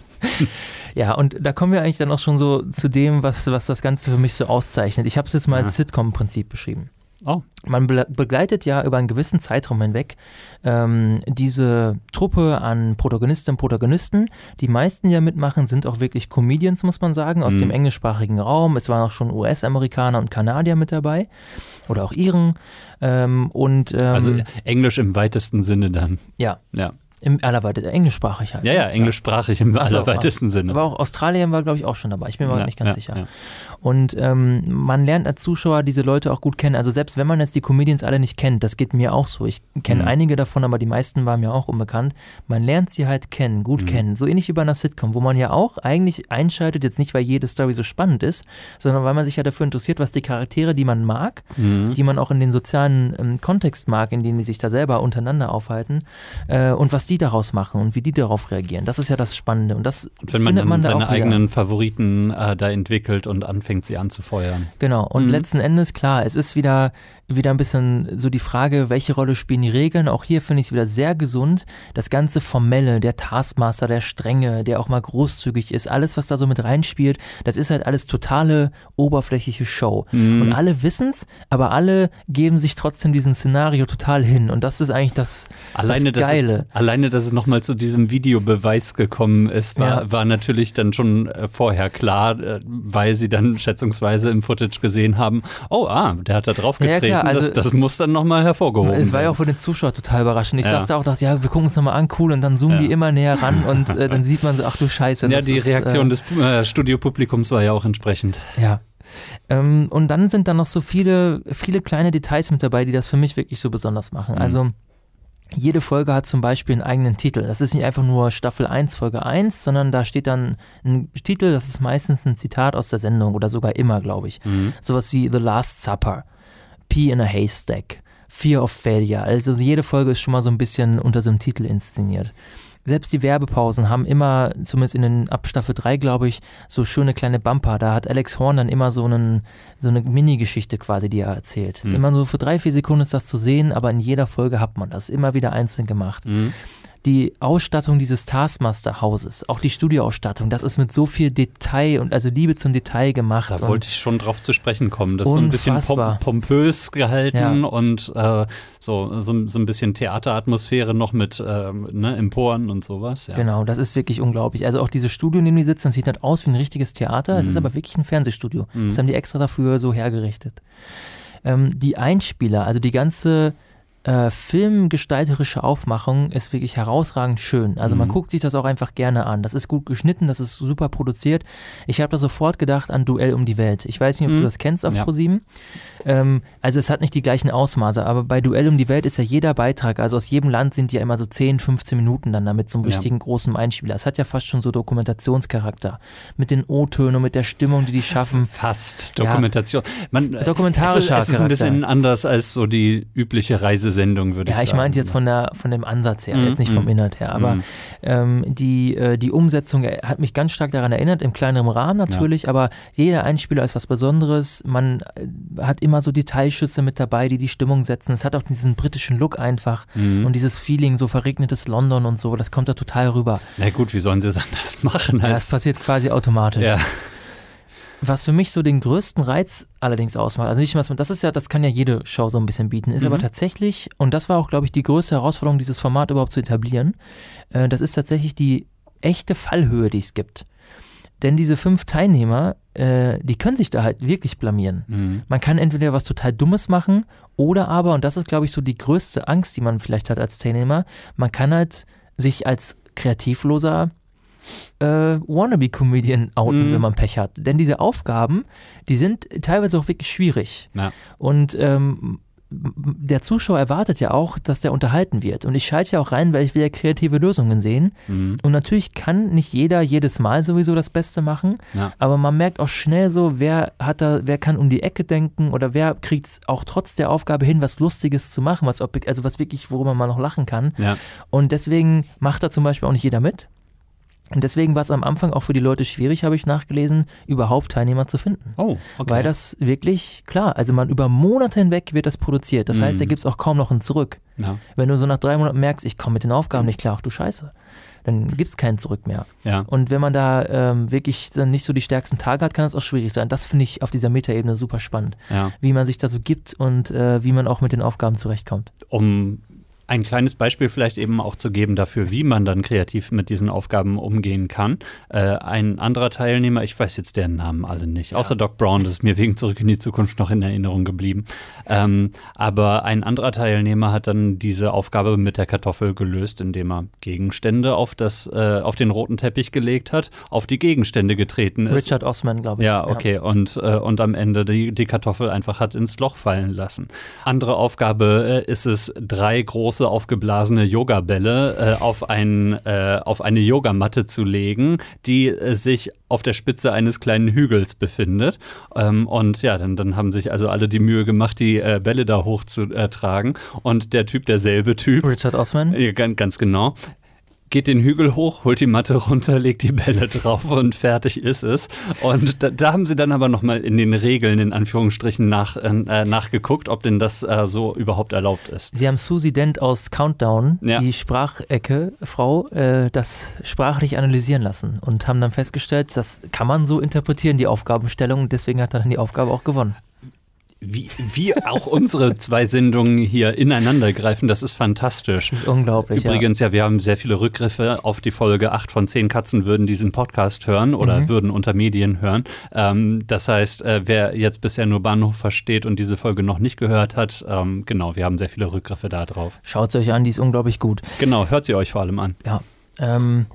B: ja, und da kommen wir eigentlich dann auch schon so zu dem, was, was das Ganze für mich so auszeichnet. Ich habe es jetzt mal als Sitcom-Prinzip beschrieben.
A: Oh,
B: Man be begleitet ja über einen gewissen Zeitraum hinweg ähm, diese Truppe an Protagonistinnen und Protagonisten. Die meisten, die da mitmachen, sind auch wirklich Comedians, muss man sagen, aus dem englischsprachigen Raum. Es waren auch schon US-Amerikaner und Kanadier mit dabei oder auch Iren. Ähm, und ähm,
A: also Englisch im weitesten Sinne dann.
B: ja,
A: Ja,
B: im allerweitesten, englischsprachig halt.
A: ja, ja englischsprachig im
B: Ach so,
A: allerweitesten Sinne.
B: Aber auch Australien war, glaube ich, auch schon dabei. Ich bin mir
A: Ja,
B: nicht ganz
A: ja,
B: sicher.
A: ja.
B: Und ähm, man lernt als Zuschauer diese Leute auch gut kennen. Also selbst wenn man jetzt die Comedians alle nicht kennt, das geht mir auch so. Ich kenne
A: Mhm.
B: einige davon, aber die meisten waren mir auch unbekannt. Man lernt sie halt kennen, gut
A: Mhm.
B: kennen. So ähnlich wie bei einer Sitcom, wo man ja auch eigentlich einschaltet, jetzt nicht, weil jede Story so spannend ist, sondern weil man sich ja dafür interessiert, was die Charaktere, die man mag,
A: Mhm.
B: die man auch in den sozialen ähm, Kontext mag, in denen die sich da selber untereinander aufhalten, äh, und was die daraus machen und wie die darauf reagieren. Das ist ja das Spannende. Und das
A: Und wenn man
B: findet
A: dann
B: man da
A: seine eigenen Favoriten äh, da entwickelt und anfängt, sie anzufeuern.
B: Genau, und
A: Mhm.
B: letzten Endes, klar, es ist wieder, wieder ein bisschen so die Frage, welche Rolle spielen die Regeln? Auch hier finde ich es wieder sehr gesund. Das ganze Formelle, der Taskmaster, der Strenge, der auch mal großzügig ist, alles, was da so mit reinspielt, das ist halt alles totale oberflächliche Show.
A: Mhm.
B: Und alle wissen es, aber alle geben sich trotzdem diesem Szenario total hin. Und das ist eigentlich das,
A: Alleine,
B: das
A: dass
B: Geile.
A: es, alleine, dass es nochmal zu diesem Videobeweis gekommen ist, war,
B: Ja.
A: war natürlich dann schon äh, vorher klar, äh, weil sie dann schätzungsweise im Footage gesehen haben, oh, ah, der hat da drauf
B: Ja, ja, also-
A: das, das muss dann nochmal hervorgehoben
B: Es war ja
A: werden.
B: auch für den Zuschauer total überraschend. Ich
A: Ja.
B: saß da auch dachte, ja, wir gucken uns nochmal an, cool, und dann zoomen
A: Ja.
B: die immer näher ran *laughs* und äh, dann sieht man so, ach du Scheiße.
A: Ja, die
B: ist,
A: Reaktion
B: äh,
A: des äh, Studiopublikums war ja auch entsprechend.
B: Ja. Ähm, und dann sind da noch so viele, viele kleine Details mit dabei, die das für mich wirklich so besonders machen.
A: Mhm.
B: Also jede Folge hat zum Beispiel einen eigenen Titel. Das ist nicht einfach nur Staffel 1, Folge 1, sondern da steht dann ein Titel, das ist meistens ein Zitat aus der Sendung oder sogar immer, glaube ich. Sowas wie The Last Supper, Pea in a Haystack, Fear of Failure. Also jede Folge ist schon mal so ein bisschen unter so einem Titel inszeniert. Selbst die Werbepausen haben immer, zumindest in den ab Staffel 3, glaube ich, so schöne kleine Bumper. Da hat Alex Horn dann immer so, einen, so eine Mini-Geschichte quasi, die er erzählt. Immer so für drei, vier Sekunden ist das zu sehen, aber in jeder Folge hat man das immer wieder einzeln gemacht. Die Ausstattung dieses Taskmaster-Hauses, auch die Studioausstattung, das ist mit so viel Detail und also Liebe zum Detail gemacht.
A: Da wollte ich schon drauf zu sprechen kommen. Das ist so ein bisschen
B: Unfassbar.
A: pom pompös gehalten
B: Ja.
A: und äh, so, so, so ein bisschen Theateratmosphäre noch mit ähm, ne, Emporen und sowas. Ja.
B: Genau, das ist wirklich unglaublich. Also auch dieses Studio, in dem die sitzen, das sieht nicht aus wie ein richtiges Theater. Es ist aber wirklich ein Fernsehstudio. Das haben die extra dafür so hergerichtet. Ähm, die Einspieler, also die ganze äh, filmgestalterische Aufmachung ist wirklich herausragend schön. Also man
A: Mhm.
B: guckt sich das auch einfach gerne an. Das ist gut geschnitten, das ist super produziert. Ich habe da sofort gedacht an Duell um die Welt. Ich weiß nicht, ob
A: Mhm.
B: du das kennst auf
A: Ja.
B: ProSieben. Ähm, also es hat nicht die gleichen Ausmaße, aber bei Duell um die Welt ist ja jeder Beitrag, also aus jedem Land sind ja immer so 10, 15 Minuten dann damit so einem
A: Ja.
B: richtigen großen Einspieler. Es hat ja fast schon so Dokumentationscharakter. Mit den O-Tönen und mit der Stimmung, die die schaffen. *laughs*
A: Fast
B: Ja.
A: Dokumentation. Man, äh,
B: Dokumentarischer
A: es ist, es ist ein bisschen anders als so die übliche Reisesendung, würde ich
B: Ja,
A: sagen.
B: ich meinte jetzt von, der, von dem Ansatz her,
A: Mhm,
B: jetzt nicht vom
A: mhm.
B: Inhalt her. Aber
A: Mhm.
B: ähm, die, äh, die Umsetzung äh, hat mich ganz stark daran erinnert, im kleineren Rahmen natürlich, aber jeder Einspieler ist was Besonderes. Man äh, hat immer so Detailschüsse mit dabei, die die Stimmung setzen. Es hat auch diesen britischen Look einfach
A: Mhm.
B: und dieses Feeling, so verregnetes London und so, das kommt da total rüber.
A: Na gut, wie sollen sie es *laughs* anders machen?
B: Ja, das passiert quasi automatisch.
A: ja.
B: Was für mich so den größten Reiz allerdings ausmacht, also nicht was man, das ist ja, das kann ja jede Show so ein bisschen bieten, ist
A: Mhm.
B: aber tatsächlich, und das war auch, glaube ich, die größte Herausforderung, dieses Format überhaupt zu etablieren, äh, das ist tatsächlich die echte Fallhöhe, die es gibt. Denn diese fünf Teilnehmer, äh, die können sich da halt wirklich blamieren.
A: Mhm.
B: Man kann entweder was total Dummes machen oder aber, und das ist, glaube ich, so die größte Angst, die man vielleicht hat als Teilnehmer, man kann halt sich als kreativloser äh, Wannabe-Comedian outen,
A: Mhm.
B: wenn man Pech hat. Denn diese Aufgaben, die sind teilweise auch wirklich schwierig.
A: Ja.
B: Und ähm, der Zuschauer erwartet ja auch, dass der unterhalten wird. Und ich schalte ja auch rein, weil ich will ja kreative Lösungen sehen.
A: Mhm.
B: Und natürlich kann nicht jeder jedes Mal sowieso das Beste machen,
A: Ja.
B: aber man merkt auch schnell so, wer hat da, wer kann um die Ecke denken oder wer kriegt es auch trotz der Aufgabe hin, was Lustiges zu machen, was also was wirklich, worüber man noch lachen kann.
A: Ja.
B: Und deswegen macht da zum Beispiel auch nicht jeder mit. Und deswegen war es am Anfang auch für die Leute schwierig, habe ich nachgelesen, überhaupt Teilnehmer zu finden.
A: Oh, okay.
B: Weil das wirklich, klar, also man über Monate hinweg wird das produziert. Das heißt, da
A: Mhm.
B: gibt es auch kaum noch ein Zurück.
A: ja.
B: Wenn du so nach drei Monaten merkst, ich komme mit den Aufgaben nicht klar, ach du Scheiße, dann gibt es keinen Zurück mehr.
A: ja.
B: Und wenn man da ähm, wirklich dann nicht so die stärksten Tage hat, kann das auch schwierig sein. Das finde ich auf dieser Metaebene super spannend,
A: ja.
B: wie man sich da so gibt und äh, wie man auch mit den Aufgaben zurechtkommt.
A: um ein kleines Beispiel vielleicht eben auch zu geben dafür, wie man dann kreativ mit diesen Aufgaben umgehen kann. Äh, ein anderer Teilnehmer, ich weiß jetzt deren Namen alle nicht, außer Doc Brown, das ist mir wegen Zurück in die Zukunft noch in Erinnerung geblieben. Ähm, aber ein anderer Teilnehmer hat dann diese Aufgabe mit der Kartoffel gelöst, indem er Gegenstände auf, das, äh, auf den roten Teppich gelegt hat, auf die Gegenstände getreten ist.
B: Richard Osman, glaube ich.
A: Ja, okay. Und, äh, und am Ende die, die Kartoffel einfach hat ins Loch fallen lassen. Andere Aufgabe äh, ist es, drei große aufgeblasene Yogabälle äh, auf, ein, äh, auf eine Yogamatte zu legen, die äh, sich auf der Spitze eines kleinen Hügels befindet. Ähm, und ja, dann, dann haben sich also alle die Mühe gemacht, die äh, Bälle da hochzutragen. Und der Typ, derselbe Typ,
B: Richard Osman.
A: ja, ganz, ganz genau. Geht den Hügel hoch, holt die Matte runter, legt die Bälle drauf und fertig ist es. Und da, da haben sie dann aber nochmal in den Regeln, in Anführungsstrichen, nach, äh, nachgeguckt, ob denn das äh, so überhaupt erlaubt ist.
B: Sie haben Susie Dent aus Countdown,
A: Ja.
B: die Sprachecke, Frau, äh, das sprachlich analysieren lassen und haben dann festgestellt, das kann man so interpretieren, die Aufgabenstellung. Deswegen hat er dann die Aufgabe auch gewonnen.
A: Wie, wie auch unsere zwei Sendungen hier ineinander greifen, das ist fantastisch.
B: Das ist unglaublich.
A: Übrigens, ja. wir haben sehr viele Rückgriffe auf die Folge 8 von 10 Katzen würden diesen Podcast hören oder
B: Mhm.
A: würden unter Medien hören. Ähm, das heißt, äh, wer jetzt bisher nur Bahnhof versteht und diese Folge noch nicht gehört hat, ähm, genau, wir haben sehr viele Rückgriffe da drauf.
B: Ja. Schaut es euch an, die ist unglaublich gut.
A: Genau, hört sie euch vor allem an.
B: Ja. Ähm,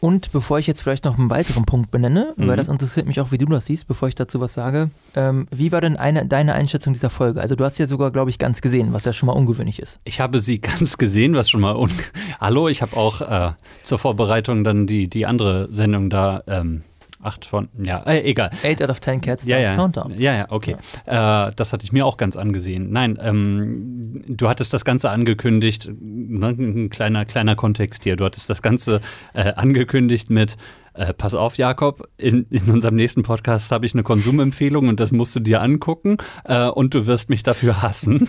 B: und bevor ich jetzt vielleicht noch einen weiteren Punkt benenne,
A: Mhm.
B: weil das interessiert mich auch, wie du das siehst, bevor ich dazu was sage, ähm, wie war denn eine, deine Einschätzung dieser Folge? Also du hast ja sogar, glaube ich, ganz gesehen, was ja schon mal ungewöhnlich ist.
A: Ich habe sie *laughs* ganz gesehen, was schon mal. Un Hallo, ich habe auch äh, zur Vorbereitung dann die, die andere Sendung da. Ähm, acht von, ja, äh, egal.
B: 8 out of 10 Cats,
A: Ja,
B: das
A: ja.
B: Countdown.
A: ja, ja, okay. Äh, das hatte ich mir auch ganz angesehen. Nein, ähm, du hattest das Ganze angekündigt, ne, ein kleiner, kleiner Kontext hier. Du hattest das Ganze äh, angekündigt mit, äh, pass auf, Jakob, in, in unserem nächsten Podcast habe ich eine Konsumempfehlung und das musst du dir angucken äh, und du wirst mich dafür hassen.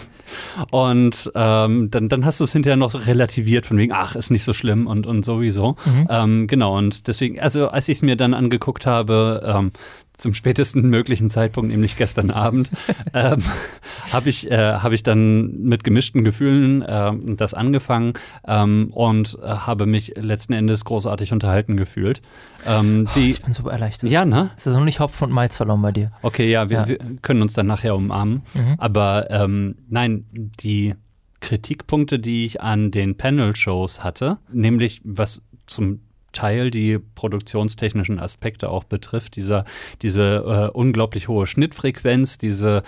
A: Und ähm, dann, dann hast du es hinterher noch so relativiert von wegen, ach, ist nicht so schlimm und, und sowieso. Ähm, genau, und deswegen, also als ich es mir dann angeguckt habe, ähm, zum spätesten möglichen Zeitpunkt, nämlich gestern Abend, *laughs* ähm, habe ich, äh, hab ich dann mit gemischten Gefühlen ähm, das angefangen ähm, und äh, habe mich letzten Endes großartig unterhalten gefühlt. Ähm, die,
B: Ich bin super erleichtert.
A: ja, ne?
B: Es ist noch nicht Hopfen und Malz verloren bei dir.
A: Okay, ja, wir,
B: Ja.
A: wir können uns dann nachher umarmen.
B: Mhm.
A: Aber ähm, nein, die Kritikpunkte, die ich an den Panel-Shows hatte, nämlich was zum Teil die produktionstechnischen Aspekte auch betrifft, dieser, diese äh, unglaublich hohe Schnittfrequenz, diese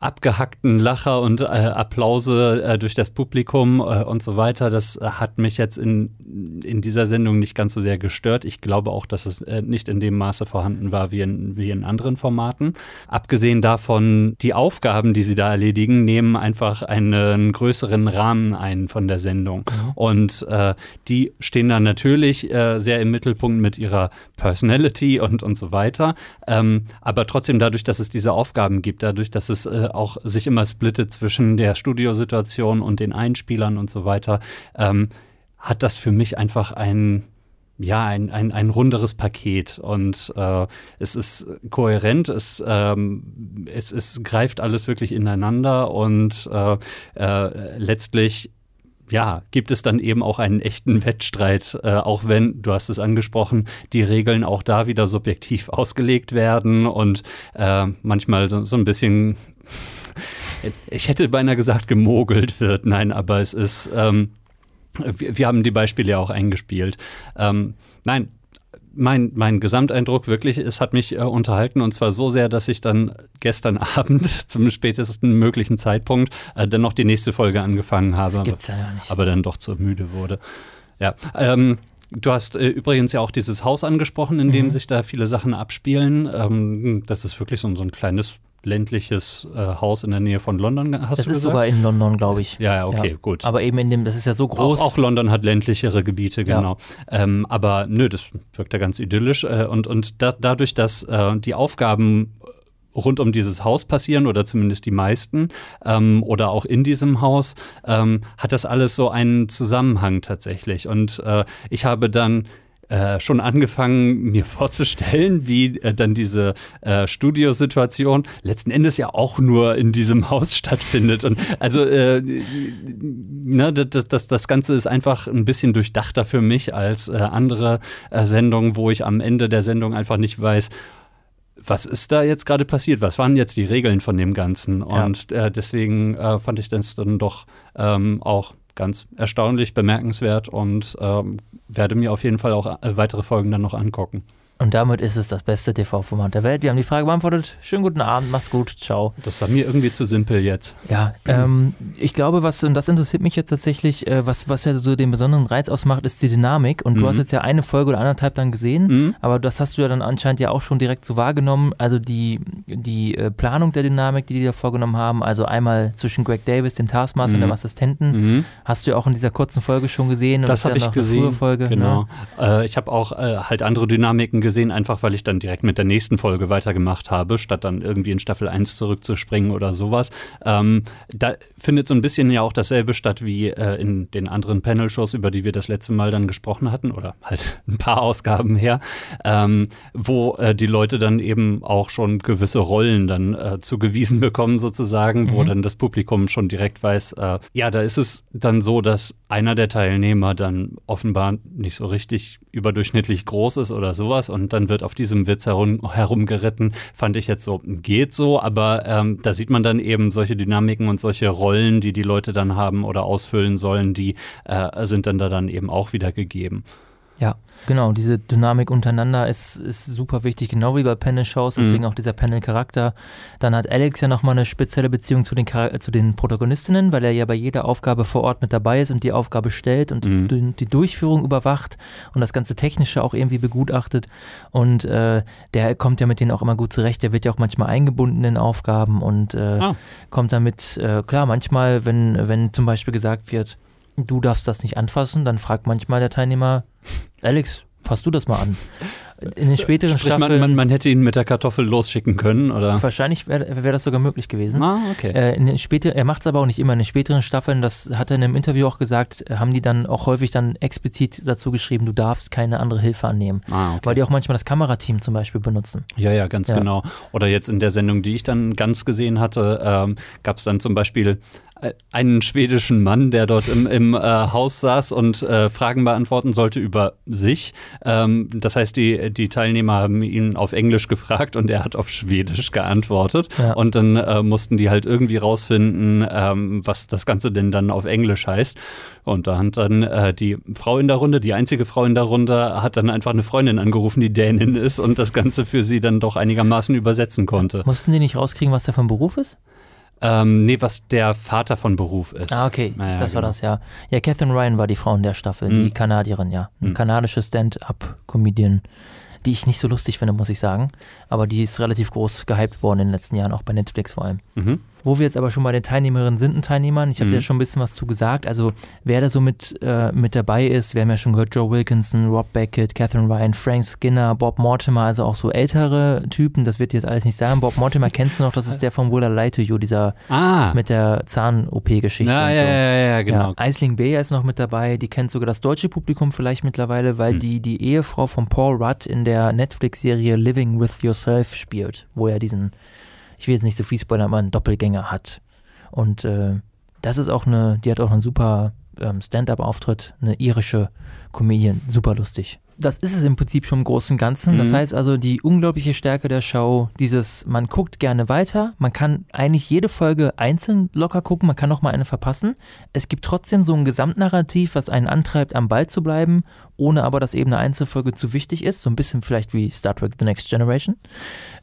A: abgehackten Lacher und äh, Applause äh, durch das Publikum äh, und so weiter. Das hat mich jetzt in, in dieser Sendung nicht ganz so sehr gestört. Ich glaube auch, dass es äh, nicht in dem Maße vorhanden war wie in, wie in anderen Formaten. Abgesehen davon, die Aufgaben, die sie da erledigen, nehmen einfach einen größeren Rahmen ein von der Sendung. Mhm. Und äh, die stehen dann natürlich äh, sehr im Mittelpunkt mit ihrer Personality und, und so weiter. Ähm, aber trotzdem dadurch, dass es diese Aufgaben gibt, dadurch, dass es auch sich immer splittet zwischen der Studiosituation und den Einspielern und so weiter, ähm, hat das für mich einfach ein ja, ein, ein, ein runderes Paket und äh, es ist kohärent, es, ähm, es, es greift alles wirklich ineinander und äh, äh, letztlich ja, gibt es dann eben auch einen echten Wettstreit, äh, auch wenn, du hast es angesprochen, die Regeln auch da wieder subjektiv *laughs* ausgelegt werden und äh, manchmal so, so ein bisschen, ich hätte beinahe gesagt, gemogelt wird. Nein, aber es ist, ähm, wir, wir, haben die Beispiele ja auch eingespielt. Ähm, nein, mein, mein Gesamteindruck wirklich, es hat mich äh, unterhalten und zwar so sehr, dass ich dann gestern *laughs* Abend zum spätesten möglichen Zeitpunkt äh, dann noch die nächste Folge angefangen habe. Das
B: gibt's ja nicht.
A: Aber dann doch zu müde wurde. Ja. Ähm, Du hast äh, übrigens ja auch dieses Haus angesprochen, in dem mhm. sich da viele Sachen abspielen. Ähm, das ist wirklich so, so ein kleines ländliches äh, Haus in der Nähe von London, hast
B: das
A: du
B: Das ist
A: gesagt?
B: sogar in London, glaube ich.
A: Ja, ja, okay, ja. gut.
B: Aber eben in dem, das ist ja so groß.
A: Auch, auch London hat ländlichere Gebiete, genau. Ja. Ähm, aber nö, das wirkt ja ganz idyllisch. Äh, und und da, dadurch, dass äh, die Aufgaben rund um dieses Haus passieren oder zumindest die meisten ähm, oder auch in diesem Haus, ähm, hat das alles so einen Zusammenhang tatsächlich. Und äh, ich habe dann äh, schon angefangen, mir *laughs* vorzustellen, wie äh, dann diese äh, Studiosituation letzten Endes ja auch nur in diesem *laughs* Haus stattfindet. Und also äh, ne, das, das, das Ganze ist einfach ein bisschen durchdachter für mich als äh, andere äh, Sendungen, wo ich am Ende der Sendung einfach nicht weiß, was ist da jetzt gerade passiert? Was waren jetzt die Regeln von dem Ganzen? Und ja. deswegen fand ich das dann doch ähm, auch ganz erstaunlich, bemerkenswert und ähm, werde mir auf jeden Fall auch äh, weitere Folgen dann noch angucken.
B: Und damit ist es das beste TV-Format der Welt. Wir haben die Frage beantwortet. Schönen guten Abend, macht's gut, ciao.
A: Das war mir irgendwie zu simpel jetzt.
B: Ja, ähm, ich glaube, was, und das interessiert mich jetzt tatsächlich, äh, was, was ja so den besonderen Reiz ausmacht, ist die Dynamik. Und mhm. du hast jetzt ja eine Folge oder anderthalb dann gesehen, mhm. aber das hast du ja dann anscheinend ja auch schon direkt so wahrgenommen. Also die, die äh, Planung der Dynamik, die die da vorgenommen haben, also einmal zwischen Greg Davis, dem Taskmaster mhm. und dem Assistenten, mhm. hast du ja auch in dieser kurzen Folge schon gesehen.
A: das habe
B: ja
A: ich gesehen.
B: Folge,
A: genau. Ne? Äh, ich habe auch äh, halt andere Dynamiken gesehen, einfach weil ich dann direkt mit der nächsten Folge weitergemacht habe, statt dann irgendwie in Staffel 1 zurückzuspringen oder sowas. Ähm, da findet so ein bisschen ja auch dasselbe statt wie äh, in den anderen Panel-Shows, über die wir das letzte Mal dann gesprochen hatten, oder halt *laughs* ein paar Ausgaben her, ähm, wo äh, die Leute dann eben auch schon gewisse Rollen dann äh, zugewiesen *laughs* bekommen, sozusagen, mhm. wo dann das Publikum schon direkt weiß, äh, ja, da ist es dann so, dass einer der Teilnehmer dann offenbar nicht so richtig überdurchschnittlich groß ist oder sowas und dann wird auf diesem Witz herum, herumgeritten, fand ich jetzt so, geht so, aber ähm, da sieht man dann eben solche Dynamiken und solche Rollen, die die Leute dann haben oder ausfüllen sollen, die äh, sind dann da dann eben auch wieder gegeben.
B: Ja, genau. Diese Dynamik untereinander ist, ist super wichtig, genau wie bei Panel-Shows, deswegen mhm. auch dieser Panel-Charakter. Dann hat Alex ja nochmal eine spezielle Beziehung zu den, zu den Protagonistinnen, weil er ja bei jeder Aufgabe vor Ort mit dabei ist und die Aufgabe stellt und mhm. die, die, Durchführung überwacht und das ganze Technische auch irgendwie begutachtet. Und äh, der kommt ja mit denen auch immer gut zurecht. Der wird ja auch manchmal eingebunden in Aufgaben und äh, ah. kommt damit, äh, klar, manchmal, wenn, wenn zum Beispiel gesagt wird, du darfst das nicht anfassen, dann fragt manchmal der Teilnehmer, Alex, fass du das mal an. In den späteren
A: Sprich,
B: Staffeln.
A: Man, man, man, hätte ihn mit der Kartoffel losschicken können, oder?
B: Wahrscheinlich wäre wär das sogar möglich gewesen.
A: Ah, okay.
B: Äh, in den später, er macht es aber auch nicht immer. In den späteren Staffeln, das hat er in einem Interview auch gesagt, haben die dann auch häufig dann explizit dazu geschrieben, du darfst keine andere Hilfe annehmen. Ah, okay. Weil die auch manchmal das Kamerateam zum Beispiel benutzen.
A: Ja, ja, ganz ja. genau. Oder jetzt in der Sendung, die ich dann ganz gesehen hatte, ähm, gab es dann zum Beispiel einen schwedischen Mann, der dort im, im äh, Haus saß und äh, Fragen beantworten sollte über sich. Ähm, das heißt, die, die Teilnehmer haben ihn auf Englisch gefragt und er hat auf Schwedisch geantwortet.
B: Ja.
A: Und dann äh, mussten die halt irgendwie rausfinden, ähm, was das Ganze denn dann auf Englisch heißt. Und da hat dann äh, die Frau in der Runde, die einzige Frau in der Runde, hat dann einfach eine Freundin angerufen, die Dänin ist und das Ganze für sie dann doch einigermaßen übersetzen konnte.
B: Mussten die nicht rauskriegen, was der vom Beruf ist?
A: Ähm, nee, was der Vater von Beruf ist.
B: Ah, okay,
A: Naja,
B: das war
A: genau.
B: das, ja. Ja, Catherine Ryan war die Frau in der Staffel, die
A: Mhm.
B: Kanadierin, ja. Eine
A: Mhm.
B: kanadische Stand-up-Comedian, die ich nicht so lustig finde, muss ich sagen. Aber die ist relativ groß gehypt worden in den letzten Jahren, auch bei Netflix vor allem.
A: Mhm.
B: Wo wir jetzt aber schon bei den Teilnehmerinnen sind und Teilnehmern, ich habe
A: Mhm.
B: ja schon ein bisschen was zu gesagt. Also wer da so mit, äh, mit dabei ist, wir haben ja schon gehört, Joe Wilkinson, Rob Beckett, Catherine Ryan, Frank Skinner, Bob Mortimer, also auch so ältere Typen, das wird jetzt alles nicht sagen. Bob Mortimer kennst du noch, das ist der von Will I Lie to You, dieser
A: Ah,
B: mit der Zahn-OP-Geschichte.
A: ja,
B: und
A: ja,
B: so.
A: ja, ja, genau.
B: Ja, Aisling Beyer ist noch mit dabei, die kennt sogar das deutsche Publikum vielleicht mittlerweile, weil
A: Hm.
B: die die Ehefrau von Paul Rudd in der Netflix-Serie Living with Yourself spielt, wo er diesen, ich will jetzt nicht so viel spoilern, aber einen Doppelgänger hat. Und äh, das ist auch eine, die hat auch einen super ähm, Stand-up-Auftritt, eine irische Comedian, super lustig. Das ist es im Prinzip schon im Großen und Ganzen. Das
A: Mhm.
B: heißt also, die unglaubliche Stärke der Show, dieses, man guckt gerne weiter, man kann eigentlich jede Folge einzeln locker gucken, man kann auch mal eine verpassen. Es gibt trotzdem so ein Gesamtnarrativ, was einen antreibt, am Ball zu bleiben, ohne aber, dass eben eine Einzelfolge zu wichtig ist. So ein bisschen vielleicht wie Star Trek The Next Generation.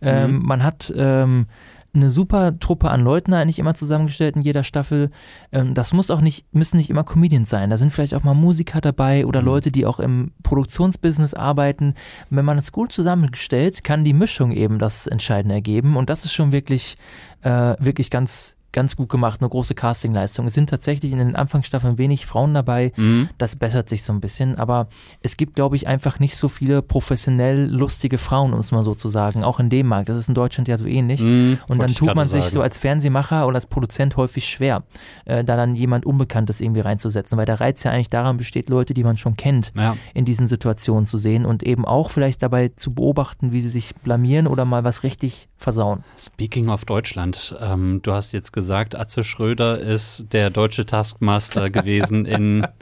B: Ähm, man hat ähm, eine super Truppe an Leuten eigentlich immer zusammengestellt in jeder Staffel. Ähm, das muss auch nicht, müssen nicht immer Comedians sein. Da sind vielleicht auch mal Musiker dabei oder Leute, die auch im Produktionsbusiness arbeiten. Wenn man es gut zusammenstellt, kann die Mischung eben das Entscheidende ergeben. Und das ist schon wirklich, äh, wirklich ganz, ganz gut gemacht. Eine große Castingleistung. Es sind tatsächlich in den Anfangsstaffeln wenig Frauen dabei.
A: Mhm.
B: Das bessert sich so ein bisschen, aber es gibt, glaube ich, einfach nicht so viele professionell lustige Frauen, um es mal so zu sagen, auch in dem Markt. Das ist in Deutschland ja so ähnlich.
A: Mhm,
B: Und dann tut man sich
A: sagen.
B: so als Fernsehmacher oder als Produzent häufig schwer, äh, da dann jemand Unbekanntes irgendwie reinzusetzen, weil der Reiz ja eigentlich daran besteht, Leute, die man schon kennt,
A: Ja.
B: in diesen Situationen zu sehen und eben auch vielleicht dabei zu beobachten, wie sie sich blamieren oder mal was richtig versauen.
A: Speaking of Deutschland, ähm, du hast jetzt gesagt, Atze Schröder ist der deutsche Taskmaster gewesen in. *laughs*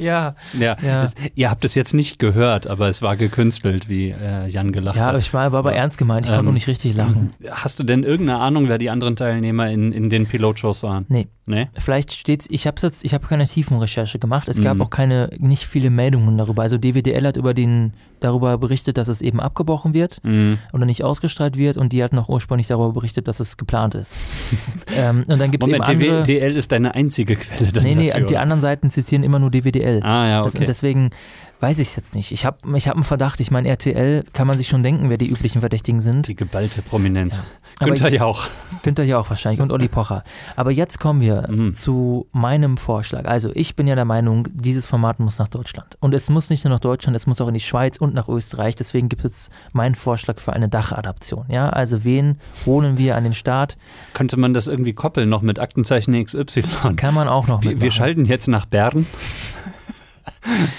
B: Ja,
A: Ja,
B: Ja.
A: Es, ihr habt es jetzt nicht gehört, aber es war gekünstelt, wie äh, Jan gelacht
B: ja,
A: hat.
B: ich war, war aber ernst gemeint, ich konnte
A: Ähm,
B: nur nicht richtig lachen. *laughs*
A: Hast du denn irgendeine Ahnung, wer die anderen Teilnehmer in, in den Pilotshows waren?
B: Nee.
A: Nee?
B: Vielleicht steht's, ich habe jetzt, ich habe keine Tiefenrecherche gemacht. Es gab
A: Mhm.
B: auch keine, nicht viele Meldungen darüber. Also DWDL hat über den, darüber berichtet, dass es eben abgebrochen wird
A: Mhm.
B: oder nicht ausgestrahlt wird und die hat noch ursprünglich darüber berichtet, dass es geplant ist. *laughs* ähm, und dann gibt es eben andere.
A: DWDL ist deine einzige Quelle dann
B: nee, nee,
A: dafür,
B: die
A: oder?
B: anderen Seiten zitieren immer nur DWDL.
A: Ah, ja,
B: Das,
A: okay.
B: deswegen weiß ich es jetzt nicht. Ich habe ich hab einen Verdacht. Ich meine, RTL kann man sich schon denken, wer die üblichen Verdächtigen sind.
A: die geballte Prominenz.
B: Aber
A: Günther
B: ich-
A: Jauch.
B: Günther ja auch wahrscheinlich und Olli Pocher. Aber jetzt kommen wir
A: Mhm.
B: zu meinem Vorschlag. Also ich bin ja der Meinung, dieses Format muss nach Deutschland. Und es muss nicht nur nach Deutschland, es muss auch in die Schweiz und nach Österreich. Deswegen gibt es meinen Vorschlag für eine Dachadaption. Ja, also wen holen wir an den Start?
A: Könnte man das irgendwie koppeln noch mit Aktenzeichen XY?
B: Kann man auch noch
A: Wir, wir schalten jetzt nach Bern.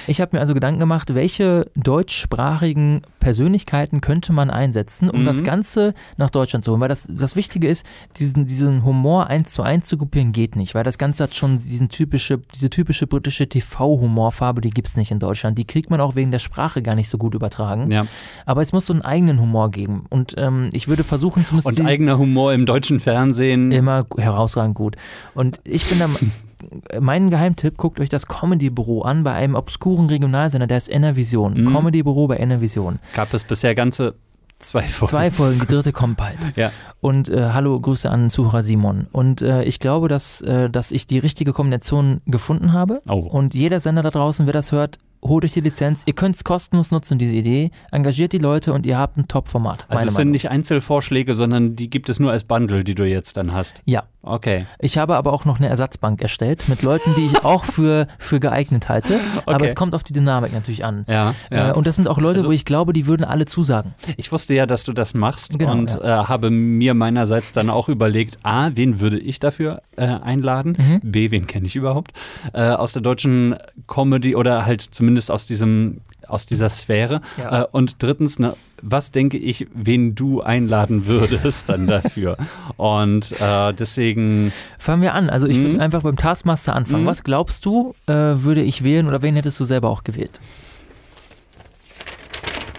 B: Ich habe mir also Gedanken gemacht, welche deutschsprachigen Persönlichkeiten könnte man einsetzen, um
A: Mhm.
B: das Ganze nach Deutschland zu holen. Weil das, das Wichtige ist, diesen, diesen Humor eins zu eins zu kopieren geht nicht, weil das Ganze hat schon diesen typische, diese typische britische TV-Humorfarbe, die gibt es nicht in Deutschland. Die kriegt man auch wegen der Sprache gar nicht so gut übertragen.
A: Ja.
B: Aber es muss so einen eigenen Humor geben. Und ähm, ich würde versuchen, zumindest
A: Und eigener Humor im deutschen Fernsehen.
B: immer herausragend gut. Und ich bin da, *laughs* mein Geheimtipp, guckt euch das Comedy-Büro an bei einem obskuren Regionalsender, der ist Enervision.
A: Mhm.
B: Comedy-Büro bei Enervision.
A: Gab es bisher ganze zwei Folgen.
B: Zwei Folgen, die dritte kommt bald. *laughs*
A: Ja.
B: Und äh, hallo, Grüße an Zuhörer Simon. Und äh, ich glaube, dass, äh, dass ich die richtige Kombination gefunden habe.
A: Oh.
B: Und jeder Sender da draußen, wer das hört, holt euch die Lizenz. Ihr könnt es kostenlos nutzen, diese Idee. Engagiert die Leute und ihr habt ein Top-Format.
A: Also es sind
B: Meinung.
A: nicht Einzelvorschläge, sondern die gibt es nur als Bundle, die du jetzt dann hast.
B: Ja,
A: Okay.
B: Ich habe aber auch noch eine Ersatzbank erstellt mit Leuten, die ich auch für, für geeignet halte. Aber
A: Okay.
B: es kommt auf die Dynamik natürlich an.
A: Ja, ja.
B: Äh, und das sind auch Leute,
A: Also-
B: wo ich glaube, die würden alle zusagen.
A: Ich wusste ja, dass du das machst
B: Genau,
A: und äh, habe mir meinerseits dann auch überlegt, A, wen würde ich dafür äh, einladen?
B: Mhm.
A: B, wen kenne ich überhaupt? Äh, aus der deutschen Comedy oder halt zumindest aus diesem aus dieser Sphäre.
B: Ja.
A: Äh, und drittens eine was denke ich, wen du einladen würdest dann dafür. Und äh, deswegen.
B: Fangen wir an. Also ich würde
A: Mhm.
B: einfach beim Taskmaster anfangen.
A: Mhm.
B: Was glaubst du, äh, würde ich wählen oder wen hättest du selber auch gewählt?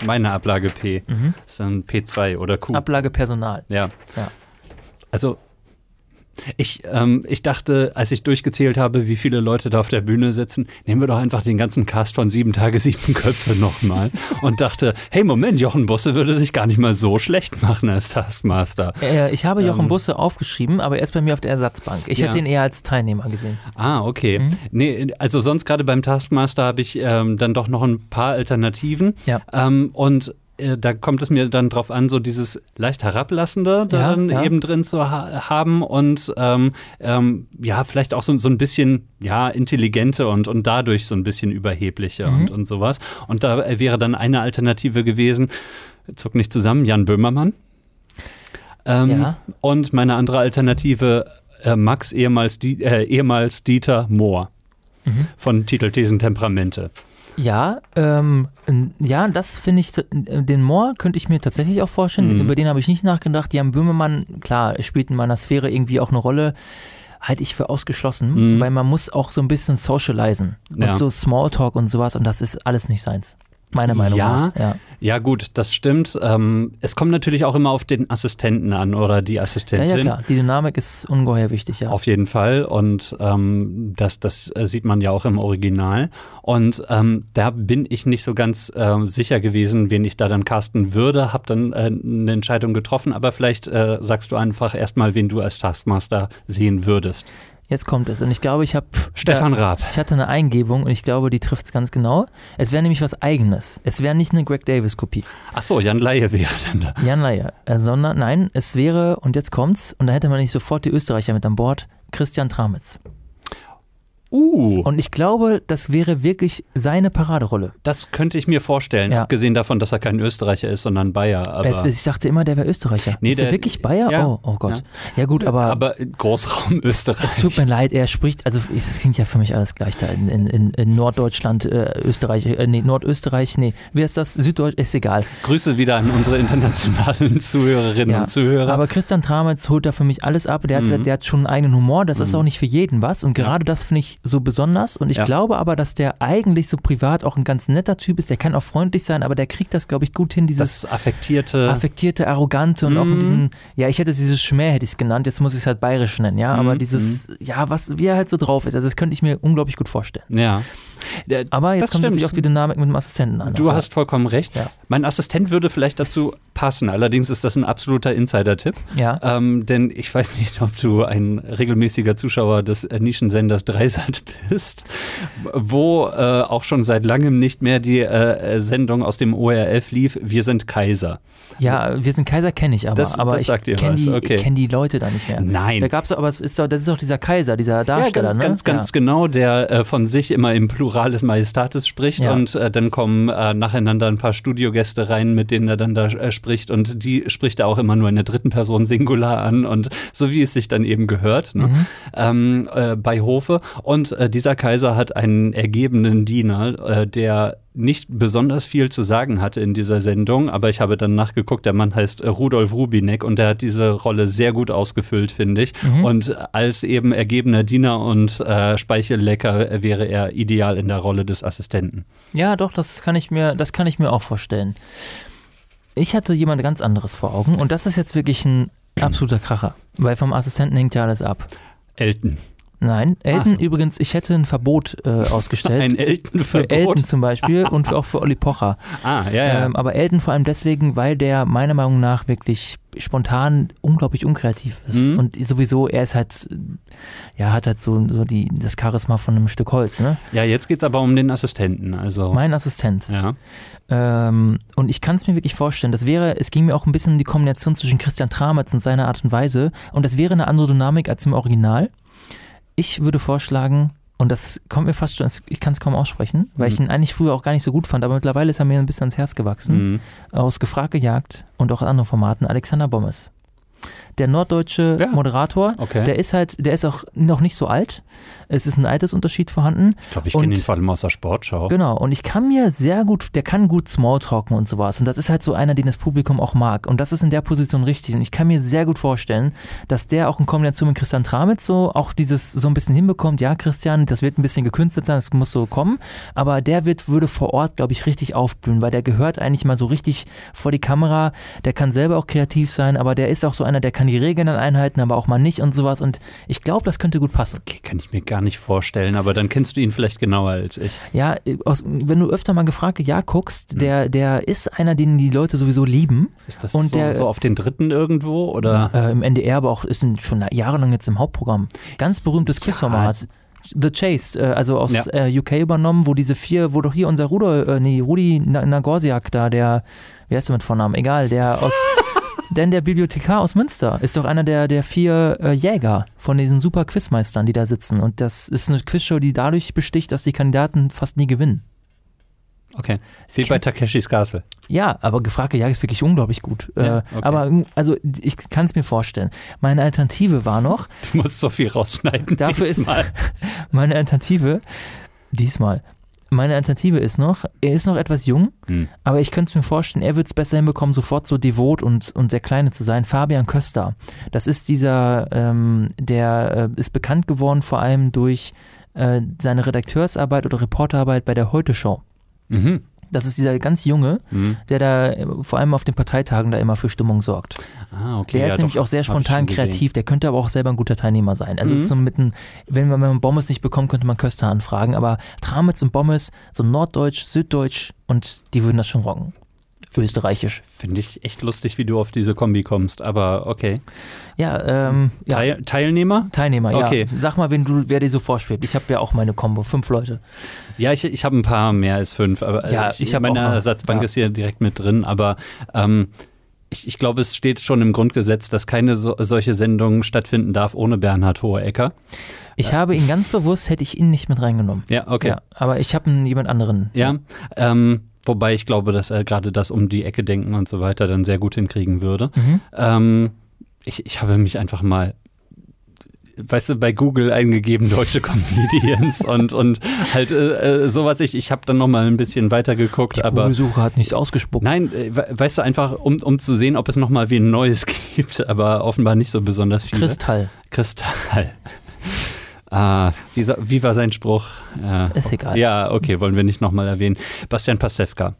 A: Meine Ablage P
B: Mhm.
A: ist dann P2 oder Q.
B: Ablage Personal.
A: ja.
B: Ja.
A: Also, ich, ähm, ich dachte, als ich durchgezählt habe, wie viele Leute da auf der Bühne sitzen, nehmen wir doch einfach den ganzen Cast von Sieben Tage, Sieben Köpfe nochmal. und dachte, hey, Moment, Jochen Busse würde sich gar nicht mal so schlecht machen als Taskmaster.
B: Äh, ich habe Jochen
A: Ähm.
B: Busse aufgeschrieben, aber er ist bei mir auf der Ersatzbank. Ich
A: Ja.
B: hätte ihn eher als Teilnehmer gesehen.
A: Ah, okay.
B: Mhm.
A: Nee, also sonst gerade beim Taskmaster habe ich ähm, dann doch noch ein paar Alternativen.
B: Ja.
A: Ähm, und da kommt es mir dann drauf an, so dieses leicht herablassende
B: Ja,
A: dann
B: ja.
A: eben drin zu ha haben und ähm, ähm, ja, vielleicht auch so, so ein bisschen ja, intelligente und, und dadurch so ein bisschen überhebliche
B: Mhm.
A: und, und sowas. Und da äh, wäre dann eine Alternative gewesen, zuck nicht zusammen, Jan Böhmermann. Ähm,
B: Ja.
A: Und meine andere Alternative, äh, Max, ehemals, Die äh, ehemals Dieter Mohr
B: Mhm.
A: von Titelthesen Temperamente.
B: Ja, ähm, ja, das finde ich, äh, den Moore könnte ich mir tatsächlich auch vorstellen.
A: Mhm.
B: Über den habe ich nicht nachgedacht. Jan Böhmermann, klar, spielt in meiner Sphäre irgendwie auch eine Rolle. Halte ich für ausgeschlossen,
A: Mhm.
B: weil man muss auch so ein bisschen socialisen
A: Ja.
B: und so Smalltalk und sowas und das ist alles nicht seins. Meiner Meinung
A: Ja.
B: nach. Ja.
A: Ja, gut, das stimmt. Ähm, es kommt natürlich auch immer auf den Assistenten an oder die
B: ja,
A: Assistentin.
B: ja, klar. Die Dynamik ist ungeheuer wichtig, ja.
A: Auf jeden Fall. Und ähm, das, das äh, sieht man ja auch im Original. Und ähm, da bin ich nicht so ganz ähm, sicher gewesen, wen ich da dann casten würde. Hab dann äh, eine Entscheidung getroffen. Aber vielleicht äh, sagst du einfach erstmal, wen du als Taskmaster sehen würdest.
B: Jetzt kommt es. Und ich glaube, ich habe.
A: Stefan Raab.
B: Ich hatte eine Eingebung und ich glaube, die trifft es ganz genau. Es wäre nämlich was Eigenes. Es wäre nicht eine Greg Davis-Kopie.
A: Ach so, Jan Laie wäre dann da.
B: Jan Leier. Äh, sondern, nein, es wäre, und jetzt kommt's, und da hätte man nicht sofort die Österreicher mit an Bord, Christian Tramitz.
A: Uh,
B: Und ich glaube, das wäre wirklich seine Paraderolle.
A: das könnte ich mir vorstellen.
B: Ja.
A: Abgesehen davon, dass er kein Österreicher ist, sondern Bayer. Aber,
B: Es, ich dachte immer, der wäre Österreicher.
A: Nee,
B: ist der,
A: der-
B: wirklich Bayer?
A: ja,
B: oh, oh Gott. Ja, gut, aber,
A: aber Großraum Österreich.
B: es tut mir leid, er spricht, also es klingt ja für mich alles gleich da in, in, in, Norddeutschland, äh, Österreich, äh, nee, Nordösterreich, nee, wie ist das? Süddeutsch, ist egal.
A: Grüße wieder an unsere internationalen Zuhörerinnen
B: Ja,
A: und Zuhörer.
B: Aber Christian Tramitz holt da für mich alles ab. Der hat,
A: Mhm.
B: der hat schon einen eigenen Humor. Das ist
A: Mhm.
B: auch nicht für jeden was. Und gerade das finde ich so besonders. Und ich
A: Ja.
B: glaube aber, dass der eigentlich so privat auch ein ganz netter Typ ist. Der kann auch freundlich sein, aber der kriegt das, glaube ich, gut hin, dieses
A: das affektierte.
B: affektierte, arrogante und auch in
A: Mhm.
B: diesem, ja, ich hätte es dieses Schmäh, hätte ich es genannt, jetzt muss ich es halt bayerisch nennen, ja, aber
A: Mhm,
B: dieses, ja, was, wie er halt so drauf ist, also das könnte ich mir unglaublich gut vorstellen.
A: ja.
B: Aber jetzt
A: Das
B: kommt natürlich auf die Dynamik mit dem Assistenten an.
A: Du hast vollkommen recht.
B: Ja.
A: Mein Assistent würde vielleicht dazu passen. Allerdings ist das ein absoluter Insider-Tipp.
B: Ja.
A: Ähm, denn ich weiß nicht, ob du ein regelmäßiger Zuschauer des äh, Nischensenders Dreisat bist, wo äh, auch schon seit langem nicht mehr die äh, Sendung aus dem ORF lief, Wir sind Kaiser.
B: Ja, wir sind Kaiser kenne ich aber,
A: Das-
B: aber
A: das
B: ich
A: sagt dir
B: kenne die,
A: okay.
B: ich kenn die Leute da nicht mehr.
A: Nein.
B: Da gab's aber es ist doch, das ist doch dieser Kaiser, dieser Darsteller,
A: ja, ganz,
B: ne?
A: ganz, ganz
B: ja.
A: genau, der äh, von sich immer im Plural des Majestatis spricht
B: Ja.
A: und äh, dann kommen äh, nacheinander ein paar Studiogäste rein, mit denen er dann da äh, spricht und die spricht er auch immer nur in der dritten Person Singular an und so wie es sich dann eben gehört ne?
B: Mhm.
A: ähm, äh, bei Hofe. Und äh, dieser Kaiser hat einen ergebenen Diener, äh, der nicht besonders viel zu sagen hatte in dieser Sendung, aber ich habe dann nachgeguckt, der Mann heißt äh, Rudolf Rubinek und der hat diese Rolle sehr gut ausgefüllt, finde ich.
B: Mhm.
A: Und als eben ergebener Diener und äh, Speichellecker wäre er ideal in der Rolle des Assistenten.
B: Ja, doch, das kann ich mir, das kann ich mir auch vorstellen. Ich hatte jemand ganz anderes vor Augen und das ist jetzt wirklich ein absoluter Kracher, weil vom Assistenten hängt ja alles ab.
A: Elton.
B: Nein, Elton
A: so.
B: übrigens, ich hätte ein Verbot äh, ausgestellt. *laughs*
A: Ein
B: für
A: Elton-Verbot.
B: Elton zum Beispiel *laughs* und auch für Olli Pocher.
A: Ah, ja, ja.
B: Ähm, aber Elton vor allem deswegen, weil der meiner Meinung nach wirklich spontan unglaublich unkreativ ist.
A: Mhm.
B: Und sowieso, er ist halt, ja, hat halt so, so die, das Charisma von einem Stück Holz, ne?
A: ja, jetzt geht's aber um den Assistenten. Also,
B: Mein Assistent.
A: ja.
B: Ähm, und ich kann es mir wirklich vorstellen, das wäre, es ging mir auch ein bisschen um die Kombination zwischen Christian Tramitz und seiner Art und Weise. Und das wäre eine andere Dynamik als im Original. Ich würde vorschlagen, und das kommt mir fast schon, ich kann es kaum aussprechen, weil ich
A: Mhm.
B: ihn eigentlich früher auch gar nicht so gut fand, aber mittlerweile ist er mir ein bisschen ans Herz gewachsen.
A: Mhm.
B: Aus Gefragt gejagt und auch anderen Formaten, Alexander Bommes. Der norddeutsche
A: Ja.
B: Moderator.
A: Okay.
B: Der ist halt, der ist auch noch nicht so alt. Es ist ein Altersunterschied vorhanden.
A: Ich glaube, ich kenne ihn vor allem aus der Sportschau.
B: Genau, und ich kann mir sehr gut, der kann gut Smalltalken und sowas. Und das ist halt so einer, den das Publikum auch mag. Und das ist in der Position richtig. Und ich kann mir sehr gut vorstellen, dass der auch in Kombination mit Christian Tramitz so auch dieses so ein bisschen hinbekommt. Ja, Christian, das wird ein bisschen gekünstelt sein, das muss so kommen. Aber der wird, würde vor Ort, glaube ich, richtig aufblühen, weil der gehört eigentlich mal so richtig vor die Kamera. Der kann selber auch kreativ sein, aber der ist auch so einer, der kann die Regeln dann einhalten, aber auch mal nicht und sowas. Und ich glaube, das könnte gut passen.
A: Okay, kann ich mir gar nicht vorstellen, aber dann kennst du ihn vielleicht genauer als ich.
B: Ja, äh, aus, wenn du öfter mal gefragt ja guckst, der, der ist einer, den die Leute sowieso lieben.
A: Ist das
B: Und
A: so,
B: der-
A: so auf den dritten irgendwo oder?
B: Äh, Im NDR, aber auch ist schon jahrelang jetzt im Hauptprogramm. Ganz berühmtes Quizformat. The Chase, äh, also aus
A: Ja.
B: äh, UK übernommen, wo diese vier, wo doch hier unser Ruder, äh, nee, Rudi Na- Nagorsiak da, der, wie heißt der mit Vornamen? Egal, der aus, *laughs* denn der Bibliothekar aus Münster ist doch einer der, der vier äh, Jäger von diesen super Quizmeistern, die da sitzen. Und das ist eine Quizshow, die dadurch besticht, dass die Kandidaten fast nie gewinnen.
A: Okay. Wie bei Takeshis Castle.
B: Ja, aber gefragte Jagd ist wirklich unglaublich gut.
A: Ja,
B: äh,
A: okay.
B: Aber also ich kann es mir vorstellen. Meine Alternative war noch,
A: Du musst so viel rausschneiden
B: Dafür ist-
A: diesmal. *laughs*
B: meine Alternative, diesmal, meine Alternative ist noch, er ist noch etwas jung,
A: Hm.
B: aber ich könnte es mir vorstellen, er wird es besser hinbekommen, sofort so devot und, und sehr kleine zu sein. Fabian Köster. Das ist dieser, ähm, der äh, ist bekannt geworden vor allem durch äh, seine Redakteursarbeit oder Reporterarbeit bei der Heute-Show.
A: Mhm.
B: Das ist dieser ganz junge,
A: Mhm.
B: der da äh, vor allem auf den Parteitagen da immer für Stimmung sorgt.
A: Ah, okay.
B: Der
A: ja,
B: ist nämlich
A: doch.
B: auch sehr spontan kreativ, der könnte aber auch selber ein guter Teilnehmer sein. Also
A: Mhm.
B: ist so mit einem, wenn man, wenn man Bommes nicht bekommt, könnte man Köster anfragen, aber Tramitz und Bommes, so Norddeutsch, Süddeutsch und die würden das schon rocken. Österreichisch.
A: Finde ich echt lustig, wie du auf diese Kombi kommst, aber okay.
B: Ja, ähm, ja.
A: Teil, Teilnehmer?
B: Teilnehmer,
A: Okay.
B: ja. Sag mal, wen du, wer dir so vorschwebt. Ich habe ja auch meine Combo, fünf Leute.
A: Ja, ich, ich habe ein paar mehr als fünf, aber äh,
B: Ja,
A: ich,
B: ich
A: meine Ersatzbank
B: ja.
A: ist hier direkt mit drin, aber ähm, ich, ich glaube, es steht schon im Grundgesetz, dass keine so, solche Sendung stattfinden darf ohne Bernhard Hohecker.
B: Ich habe ihn ganz bewusst, hätte ich ihn nicht mit reingenommen.
A: Ja, okay.
B: Ja, aber ich habe jemand anderen.
A: Ja, ähm, wobei ich glaube, dass er gerade das um die Ecke denken und so weiter dann sehr gut hinkriegen würde.
B: Mhm.
A: Ähm, ich, ich habe mich einfach mal, weißt du, bei Google eingegeben deutsche Comedians *laughs* und, und halt äh, äh, sowas. Ich, ich habe dann noch mal ein bisschen weiter geguckt,
B: Die Google-Suche hat nichts ausgespuckt.
A: nein, äh, we- weißt du, einfach um, um zu sehen, ob es noch mal wie ein neues *laughs* gibt, aber offenbar nicht so besonders viele.
B: Kristall.
A: Kristall. Ah, wie, wie war sein Spruch? Äh,
B: Ist egal.
A: Ja, okay, wollen wir nicht nochmal erwähnen. Bastian Pastewka.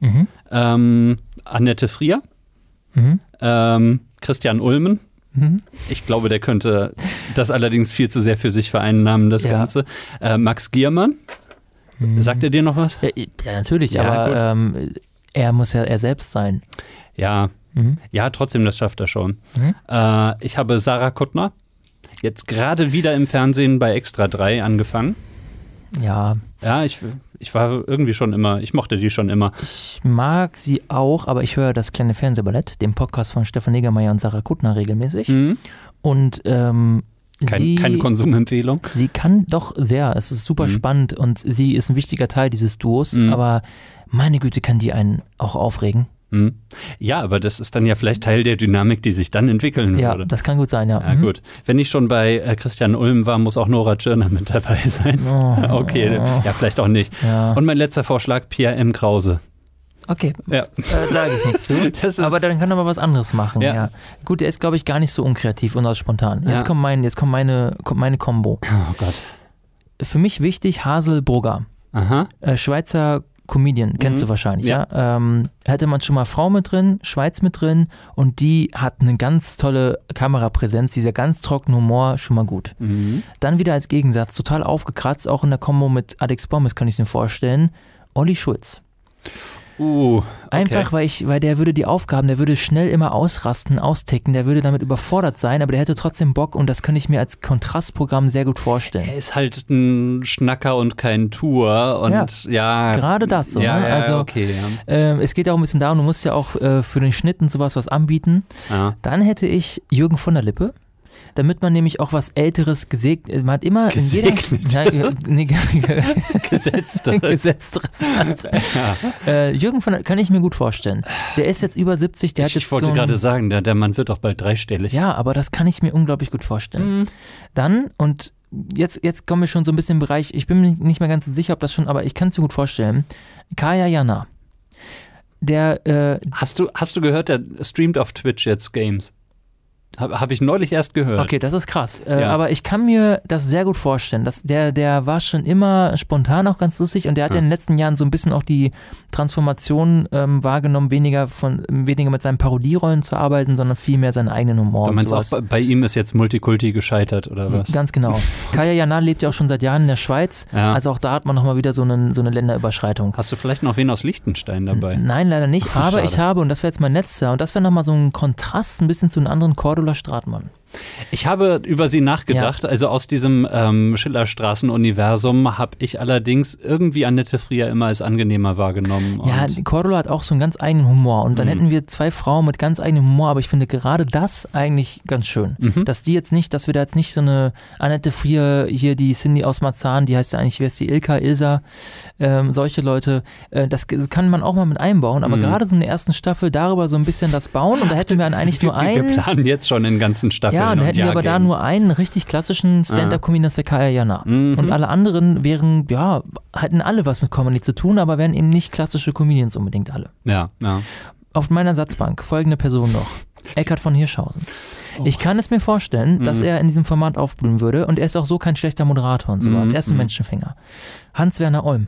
B: Mhm.
A: Ähm, Annette Frier.
B: Mhm.
A: Ähm, Christian Ulmen.
B: Mhm.
A: Ich glaube, der könnte das allerdings viel zu sehr für sich vereinnahmen, das
B: Ja.
A: Ganze. Äh, Max Giermann.
B: Mhm.
A: Sagt er dir noch was?
B: Ja, ja natürlich,
A: Ja,
B: aber ähm, er muss ja er selbst sein.
A: Ja,
B: Mhm.
A: ja, trotzdem, das schafft er schon.
B: Mhm.
A: Äh, ich habe Sarah Kuttner. Jetzt gerade wieder im Fernsehen bei Extra 3 angefangen.
B: Ja,
A: Ja, ich, ich war irgendwie schon immer, ich mochte die schon immer.
B: ich mag sie auch, aber ich höre das kleine Fernsehballett, den Podcast von Stefan Negermeier und Sarah Kuttner regelmäßig.
A: Mhm.
B: Und ähm,
A: Kein,
B: sie,
A: keine Konsumempfehlung.
B: sie kann doch sehr, es ist super
A: Mhm.
B: spannend und sie ist ein wichtiger Teil dieses Duos,
A: Mhm.
B: aber meine Güte, kann die einen auch aufregen.
A: Mhm. Ja, aber das ist dann ja vielleicht Teil der Dynamik, die sich dann entwickeln
B: Ja,
A: würde.
B: das kann gut sein, ja.
A: Ja,
B: Mhm.
A: gut. Wenn ich schon bei äh, Christian Ulm war, muss auch Nora Tschirner *laughs* mit dabei sein.
B: Oh. *laughs*
A: Okay, ja, vielleicht auch nicht.
B: Ja.
A: Und mein letzter Vorschlag, Pierre M. Krause.
B: Okay,
A: Ja.
B: äh, sage ich nichts zu. *laughs* Aber dann kann er mal was anderes machen, ja.
A: Ja.
B: Gut, der ist, glaube ich, gar nicht so unkreativ und auch spontan. Jetzt
A: Ja.
B: kommt mein, jetzt kommt meine, kommt meine Combo.
A: oh Gott.
B: Für mich wichtig, Hasel Brugger.
A: Aha.
B: Äh, Schweizer Comedian, kennst
A: Mhm.
B: du wahrscheinlich, ja. Ähm, hätte man schon mal Frau mit drin, Schweiz mit drin und die hat eine ganz tolle Kamerapräsenz, dieser ganz trockene Humor, schon mal gut.
A: Mhm.
B: Dann wieder als Gegensatz, total aufgekratzt, auch in der Kombo mit Alex Bommes kann ich mir vorstellen, Olli Schulz.
A: Uh,
B: Einfach, weil ich, weil der würde die Aufgaben, der würde schnell immer ausrasten, austicken, der würde damit überfordert sein, aber der hätte trotzdem Bock und das könnte ich mir als Kontrastprogramm sehr gut vorstellen.
A: er ist halt ein Schnacker und kein Tour und ja.
B: Gerade das so,
A: ja,
B: ne?
A: ja,
B: Also
A: okay, ja.
B: ähm, es geht ja auch ein bisschen darum, du musst ja auch äh, für den Schnitt und sowas was anbieten.
A: ja.
B: Dann hätte ich Jürgen von der Lippe. Damit man nämlich auch was Älteres gesegnet, man hat immer in jeder. Nein, *laughs* *laughs*
A: Gesetzteres.
B: Gesetzteres. äh, Jürgen von, kann ich mir gut vorstellen. Der ist jetzt über 70, der hat
A: Ich,
B: jetzt
A: ich wollte
B: so ein-
A: gerade sagen, der, der Mann wird doch bald dreistellig.
B: Ja, aber das kann ich mir unglaublich gut vorstellen.
A: Mhm.
B: Dann, und jetzt, jetzt kommen wir schon so ein bisschen im Bereich, ich bin mir nicht mehr ganz so sicher, ob das schon, aber ich kann es mir gut vorstellen. Kaya Jana. Der, äh,
A: Hast du, hast du gehört, der streamt auf Twitch jetzt Games? Habe hab ich neulich erst gehört.
B: okay, das ist krass. Äh,
A: Ja.
B: Aber ich kann mir das sehr gut vorstellen. Dass der, der war schon immer spontan auch ganz lustig und der hat ja in den letzten Jahren so ein bisschen auch die Transformation ähm, wahrgenommen, weniger von weniger mit seinen Parodierollen zu arbeiten, sondern viel mehr seinen eigenen Humor.
A: Du meinst auch, bei, bei ihm ist jetzt Multikulti gescheitert, oder was?
B: Ganz genau. *laughs* Kaya Jana lebt ja auch schon seit Jahren in der Schweiz.
A: Ja.
B: Also auch da hat man nochmal wieder so eine, so eine Länderüberschreitung.
A: Hast du vielleicht noch wen aus Liechtenstein dabei?
B: Nein, leider nicht.
A: Ach,
B: Aber
A: schade.
B: ich habe, und das wäre jetzt mein letzter, und das wäre nochmal so ein Kontrast ein bisschen zu einem anderen Cordula Stratmann.
A: Ich habe über sie nachgedacht. Also aus diesem ähm, Schillerstraßen-Universum habe ich allerdings irgendwie Annette Frier immer als angenehmer wahrgenommen.
B: Ja, Cordula hat auch so einen ganz eigenen Humor. Und dann
A: Mhm.
B: hätten wir zwei Frauen mit ganz eigenem Humor, aber ich finde gerade das eigentlich ganz schön.
A: Mhm.
B: Dass die jetzt nicht, dass wir da jetzt nicht so eine Annette Frier, hier die Cindy aus Marzahn, die heißt ja eigentlich, wer ist die Ilka, Ilsa, ähm, solche Leute, äh, das kann man auch mal mit einbauen. Aber
A: Mhm.
B: gerade so in der ersten Staffel darüber so ein bisschen das bauen und da hätten wir dann eigentlich nur
A: wir, wir
B: einen.
A: planen jetzt schon in ganzen Staffeln.
B: Ja, und da hätten wir aber da nur einen richtig klassischen Stand-Up-Comedian, das wäre Kaya Jana.
A: Mhm.
B: Und alle anderen wären, ja, hätten alle was mit Comedy zu tun, aber wären eben nicht klassische Comedians unbedingt alle.
A: Ja, ja.
B: Auf meiner Satzbank folgende Person noch. Eckhard von Hirschhausen. Ich kann es mir vorstellen, dass er in diesem Format aufblühen würde und er ist auch so kein schlechter Moderator und sowas.
A: Mhm,
B: Er ist ein
A: mhm.
B: Menschenfänger. Hans-Werner Olm.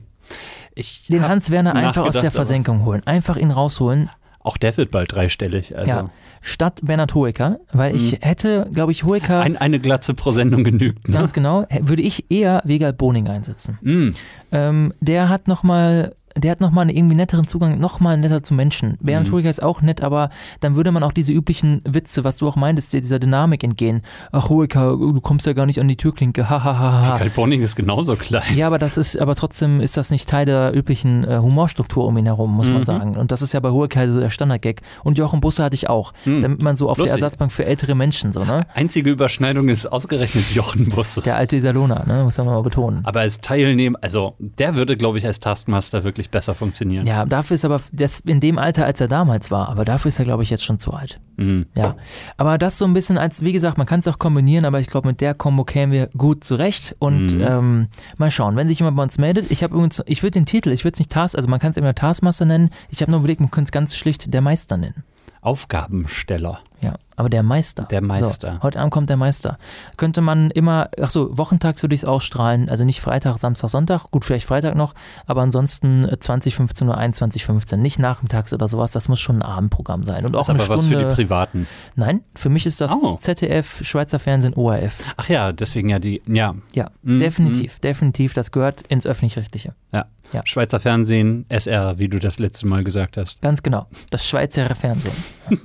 A: Ich
B: Den Hans-Werner einfach aus der Versenkung holen. Einfach ihn rausholen.
A: Auch der wird bald dreistellig. Also
B: Ja. Statt Bernhard Hoeker, weil ich hätte, glaube ich, Hoeker,
A: ein, eine Glatze pro Sendung genügt. Ne?
B: ganz genau, würde ich eher Wegald Boning einsetzen.
A: Mm.
B: Ähm, der hat nochmal der hat nochmal einen irgendwie netteren Zugang, nochmal netter zu Menschen. Bernd
A: Mhm.
B: Ist auch nett, aber dann würde man auch diese üblichen Witze, was du auch meintest, dieser Dynamik entgehen. Ach Hoeker, du kommst ja gar nicht an die Türklinke, hahaha.
A: Karl Bonning ist genauso klein.
B: Ja, aber das ist, aber trotzdem ist das nicht Teil der üblichen äh, Humorstruktur um ihn herum, muss man
A: Mhm.
B: sagen. Und das ist ja bei Hoeker so der Standardgag. Und Jochen Busse hatte ich auch,
A: Mhm.
B: damit man so auf der
A: Lustig.
B: Ersatzbank für ältere Menschen so, ne?
A: Einzige Überschneidung ist ausgerechnet Jochen Busse.
B: Der alte Iserlohner, ne? Muss man mal betonen.
A: Aber als Teilnehmer, also der würde, glaube ich, als Taskmaster wirklich besser funktionieren.
B: Ja, dafür ist aber das in dem Alter, als er damals war, aber dafür ist er, glaube ich, jetzt schon zu alt.
A: Mhm.
B: Ja. Aber das so ein bisschen als, wie gesagt, man kann es auch kombinieren, aber ich glaube, mit der Kombo kämen wir gut zurecht. Und
A: Mhm.
B: ähm, mal schauen, wenn sich jemand bei uns meldet. Ich habe übrigens, ich würde den Titel, ich würde es nicht Task, also man kann es immer Taskmaster nennen. Ich habe nur überlegt, man könnte es ganz schlicht der Meister nennen.
A: Aufgabensteller.
B: Ja, aber der Meister.
A: Der Meister.
B: So, heute Abend kommt der Meister. Könnte man immer, ach so, wochentags würde ich es ausstrahlen, also nicht Freitag, Samstag, Sonntag, gut, vielleicht Freitag noch, aber ansonsten äh, 2015 oder 2115, nicht nachmittags oder sowas, das muss schon ein Abendprogramm sein. Und auch
A: Das ist
B: eine
A: aber was
B: Stunde.
A: für die Privaten.
B: Nein, für mich ist das
A: Oh.
B: ZDF, Schweizer Fernsehen, ORF.
A: Ach ja, deswegen ja die, ja,
B: Ja,
A: Mhm,
B: definitiv, definitiv, das gehört ins Öffentlich-Rechtliche.
A: ja.
B: Ja.
A: Schweizer Fernsehen, SR, wie du das letzte Mal gesagt hast.
B: Ganz genau, das Schweizer Fernsehen. *laughs*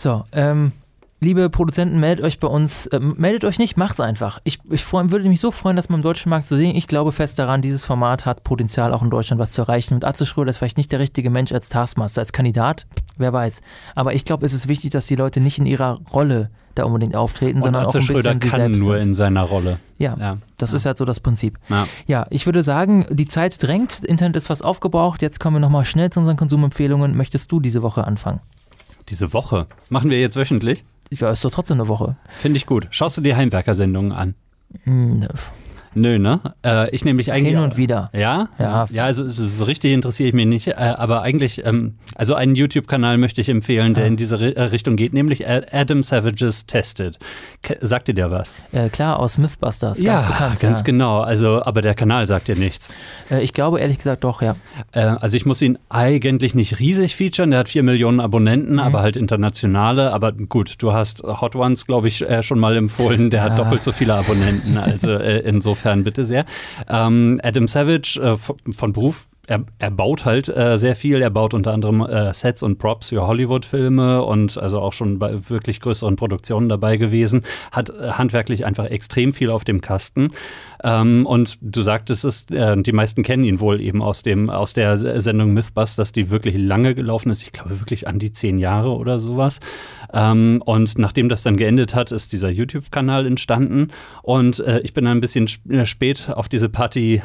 B: so, ähm, liebe Produzenten, meldet euch bei uns, ähm, meldet euch nicht, macht's einfach. Ich, ich freu, würde mich so freuen, das mal im deutschen Markt zu sehen. Ich glaube fest daran, dieses Format hat Potenzial, auch in Deutschland was zu erreichen. Und Atze Schröder ist vielleicht nicht der richtige Mensch als Taskmaster, als Kandidat, wer weiß. Aber ich glaube, es ist wichtig, dass die Leute nicht in ihrer Rolle da unbedingt auftreten,
A: Und
B: sondern auch
A: Atze
B: ein
A: Schröder
B: bisschen sie
A: kann
B: selbst
A: nur
B: sind.
A: in seiner Rolle.
B: Ja,
A: Ja.
B: das
A: ja.
B: ist halt so das Prinzip.
A: Ja.
B: Ja, ich würde sagen, die Zeit drängt, Internet ist was aufgebraucht, jetzt kommen wir nochmal schnell zu unseren Konsumempfehlungen. Möchtest du diese Woche anfangen?
A: Diese Woche. Machen wir jetzt wöchentlich?
B: Ja, ist doch trotzdem eine Woche.
A: Finde ich gut. Schaust du dir Heimwerker-Sendungen an?
B: Hm,
A: Nö, ne? Äh, ich nämlich eigentlich.
B: Hin und wieder.
A: Ja?
B: Ja.
A: Ja, also es ist so richtig interessiere ich mich nicht. Äh, aber eigentlich, ähm, also einen YouTube-Kanal möchte ich empfehlen, der
B: Ah.
A: in diese Ri- äh, Richtung geht, nämlich Adam Savages Tested. Ke sagt dir der was?
B: Äh, klar, aus Mythbusters, ganz bekannt.
A: ganz
B: ja.
A: genau. Also, aber der Kanal sagt dir nichts.
B: Äh, ich glaube ehrlich gesagt doch, ja.
A: Äh, also ich muss ihn eigentlich nicht riesig featuren. Der hat vier Millionen Abonnenten,
B: Mhm.
A: aber halt internationale. Aber gut, du hast Hot Ones, glaube ich, schon mal empfohlen. Der hat
B: Ja.
A: doppelt so viele Abonnenten. Also äh, insofern bitte sehr. Ähm, Adam Savage äh, von, Beruf. Er, er baut halt äh, sehr viel. Er baut unter anderem äh, Sets und Props für Hollywood-Filme und also auch schon bei wirklich größeren Produktionen dabei gewesen. Hat äh, handwerklich einfach extrem viel auf dem Kasten. Ähm, und du sagtest es, äh, die meisten kennen ihn wohl eben aus dem aus der Sendung Mythbusters, die wirklich lange gelaufen ist. Ich glaube wirklich an die zehn Jahre oder sowas. Ähm, und nachdem das dann geendet hat, ist dieser YouTube-Kanal entstanden. Und äh, ich bin ein bisschen äh, spät auf diese Party,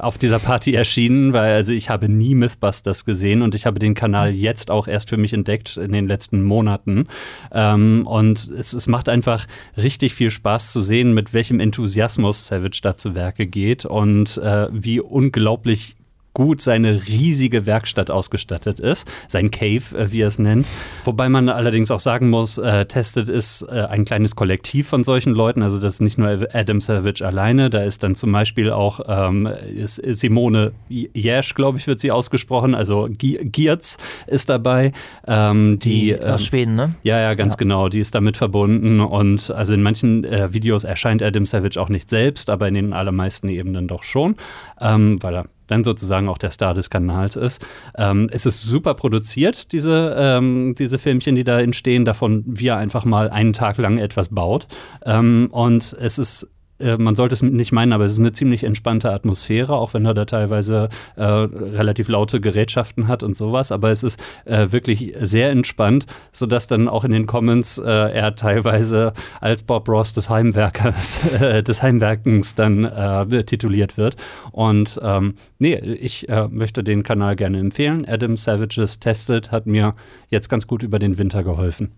A: auf dieser Party erschienen, weil also ich habe nie Mythbusters gesehen und ich habe den Kanal jetzt auch erst für mich entdeckt in den letzten Monaten. Ähm, und es, es macht einfach richtig viel Spaß zu sehen, mit welchem Enthusiasmus Savage da zu Werke geht und äh, wie unglaublich gut seine riesige Werkstatt ausgestattet ist, sein Cave, äh, wie er es nennt. Wobei man allerdings auch sagen muss, äh, Tested ist äh, ein kleines Kollektiv von solchen Leuten, also das ist nicht nur Adam Savage alleine, da ist dann zum Beispiel auch ähm, Simone Jash, glaube ich, wird sie ausgesprochen, also Giertz ist dabei. Ähm, die,
B: die aus
A: ähm,
B: Schweden, ne?
A: Ja, ja, ganz ja. genau, die ist damit verbunden und also in manchen äh, Videos erscheint Adam Savage auch nicht selbst, aber in den allermeisten Ebenen doch schon, ähm, weil er dann sozusagen auch der Star des Kanals ist. Ähm, es ist super produziert, diese, ähm, diese Filmchen, die da entstehen, davon wie er einfach mal einen Tag lang etwas baut. Ähm, und es ist äh, man sollte es nicht meinen, aber es ist eine ziemlich entspannte Atmosphäre, auch wenn er da teilweise äh, relativ laute Gerätschaften hat und sowas. Aber es ist äh, wirklich sehr entspannt, sodass dann auch in den Comments äh, er teilweise als Bob Ross des Heimwerkers, *laughs* äh, des Heimwerkens dann tituliert wird. Und ähm, nee, ich möchte den Kanal gerne empfehlen. Adam Savages Tested hat mir jetzt ganz gut über den Winter geholfen.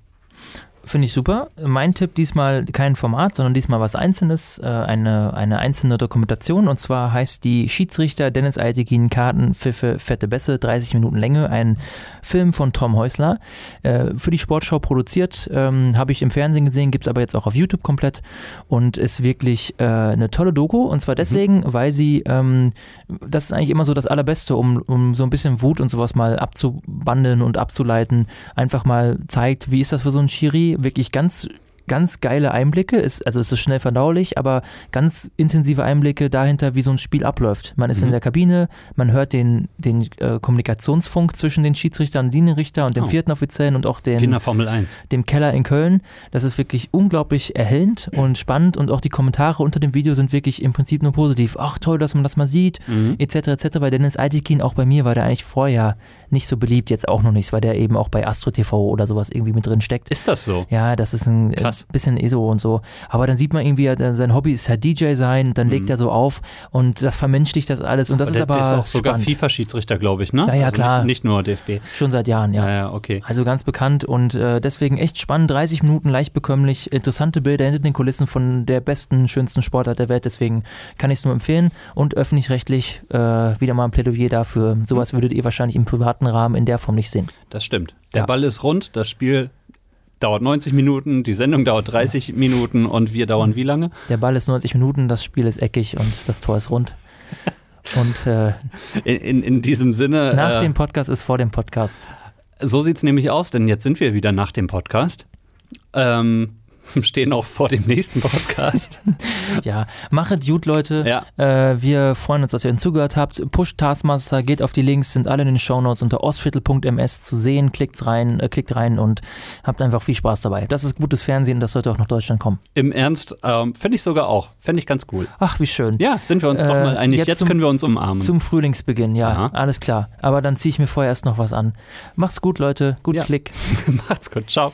B: Finde ich super. Mein Tipp diesmal kein Format, sondern diesmal was Einzelnes, äh, eine, eine einzelne Dokumentation. Und zwar heißt die Schiedsrichter Dennis Altekin Karten, Pfiffe, Fette Bässe, 30 Minuten Länge. Ein Film von Tom Häusler. Äh, für die Sportschau produziert, ähm, habe ich im Fernsehen gesehen, gibt es aber jetzt auch auf YouTube komplett. Und ist wirklich äh, eine tolle Doku. Und zwar deswegen, mhm. weil sie, ähm, das ist eigentlich immer so das Allerbeste, um, um so ein bisschen Wut und sowas mal abzubandeln und abzuleiten. Einfach mal zeigt, wie ist das für so ein Schiri wirklich ganz ganz geile Einblicke. Ist, also es ist schnell verdaulich, aber ganz intensive Einblicke dahinter, wie so ein Spiel abläuft. Man ist mhm. in der Kabine, man hört den, den äh, Kommunikationsfunk zwischen den Schiedsrichtern und Linienrichter und dem oh. vierten Offiziellen und auch
A: 1.
B: dem Keller in Köln. Das ist wirklich unglaublich erhellend und spannend und auch die Kommentare unter dem Video sind wirklich im Prinzip nur positiv. Ach toll, dass man das mal sieht, mhm. etc. etc. Bei Dennis Altekin, auch bei mir, war der eigentlich vorher nicht so beliebt, jetzt auch noch nicht, weil der eben auch bei Astro TV oder sowas irgendwie mit drin steckt.
A: Ist das so?
B: Ja, das ist ein äh, Krass. bisschen ESO und so. Aber dann sieht man irgendwie, sein Hobby ist halt DJ sein, dann legt mhm. er so auf und das vermenschlicht das alles. Und das aber ist aber. Der ist auch
A: sogar FIFA-Schiedsrichter, glaube ich, ne?
B: Ja, ja,
A: also
B: klar.
A: Nicht, nicht, nur DFB.
B: Schon seit Jahren, ja.
A: Ja, ja, okay.
B: Also ganz bekannt und äh, deswegen echt spannend, 30 Minuten leicht bekömmlich, interessante Bilder hinter den Kulissen von der besten, schönsten Sportart der Welt. Deswegen kann ich es nur empfehlen und öffentlich-rechtlich äh, wieder mal ein Plädoyer dafür. Sowas würdet ihr wahrscheinlich im privaten Rahmen in der Form nicht sehen.
A: Das stimmt. Der ja. Ball ist rund, das Spiel dauert 90 Minuten, die Sendung dauert 30 ja. Minuten und wir dauern wie lange?
B: Der Ball ist 90 Minuten, das Spiel ist eckig und das Tor ist rund. *laughs* Und äh,
A: in, in, in, diesem Sinne.
B: Nach äh, dem Podcast ist vor dem Podcast.
A: So sieht es nämlich aus, denn jetzt sind wir wieder nach dem Podcast. Ähm, *laughs* stehen auch vor dem nächsten Podcast. *laughs*
B: ja, machet gut, Leute.
A: Ja.
B: Äh, wir freuen uns, dass ihr uns zugehört habt. Push Taskmaster, geht auf die Links, sind alle in den Shownotes unter ostviertel.ms zu sehen. Klickt rein, äh, klickt rein und habt einfach viel Spaß dabei. Das ist gutes Fernsehen und das sollte auch nach Deutschland kommen.
A: Im Ernst, ähm, fände ich sogar auch. Fände ich ganz cool.
B: Ach, wie schön.
A: Ja, sind wir uns äh, doch mal einig. Jetzt, jetzt zum, können wir uns umarmen.
B: Zum Frühlingsbeginn, ja. Aha. Alles klar. Aber dann ziehe ich mir vorher erst noch was an. Macht's gut, Leute. Gut ja. Klick. *laughs*
A: Macht's gut. Ciao.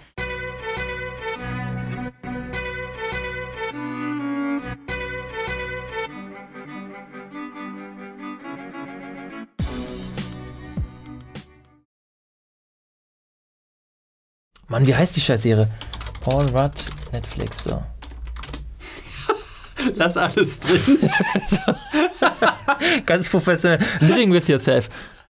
B: Mann, wie heißt die Scheißserie? Paul Rudd, Netflix, so. *laughs*
A: Lass alles drin. *laughs* *laughs*
B: Ganz professionell. Living with yourself.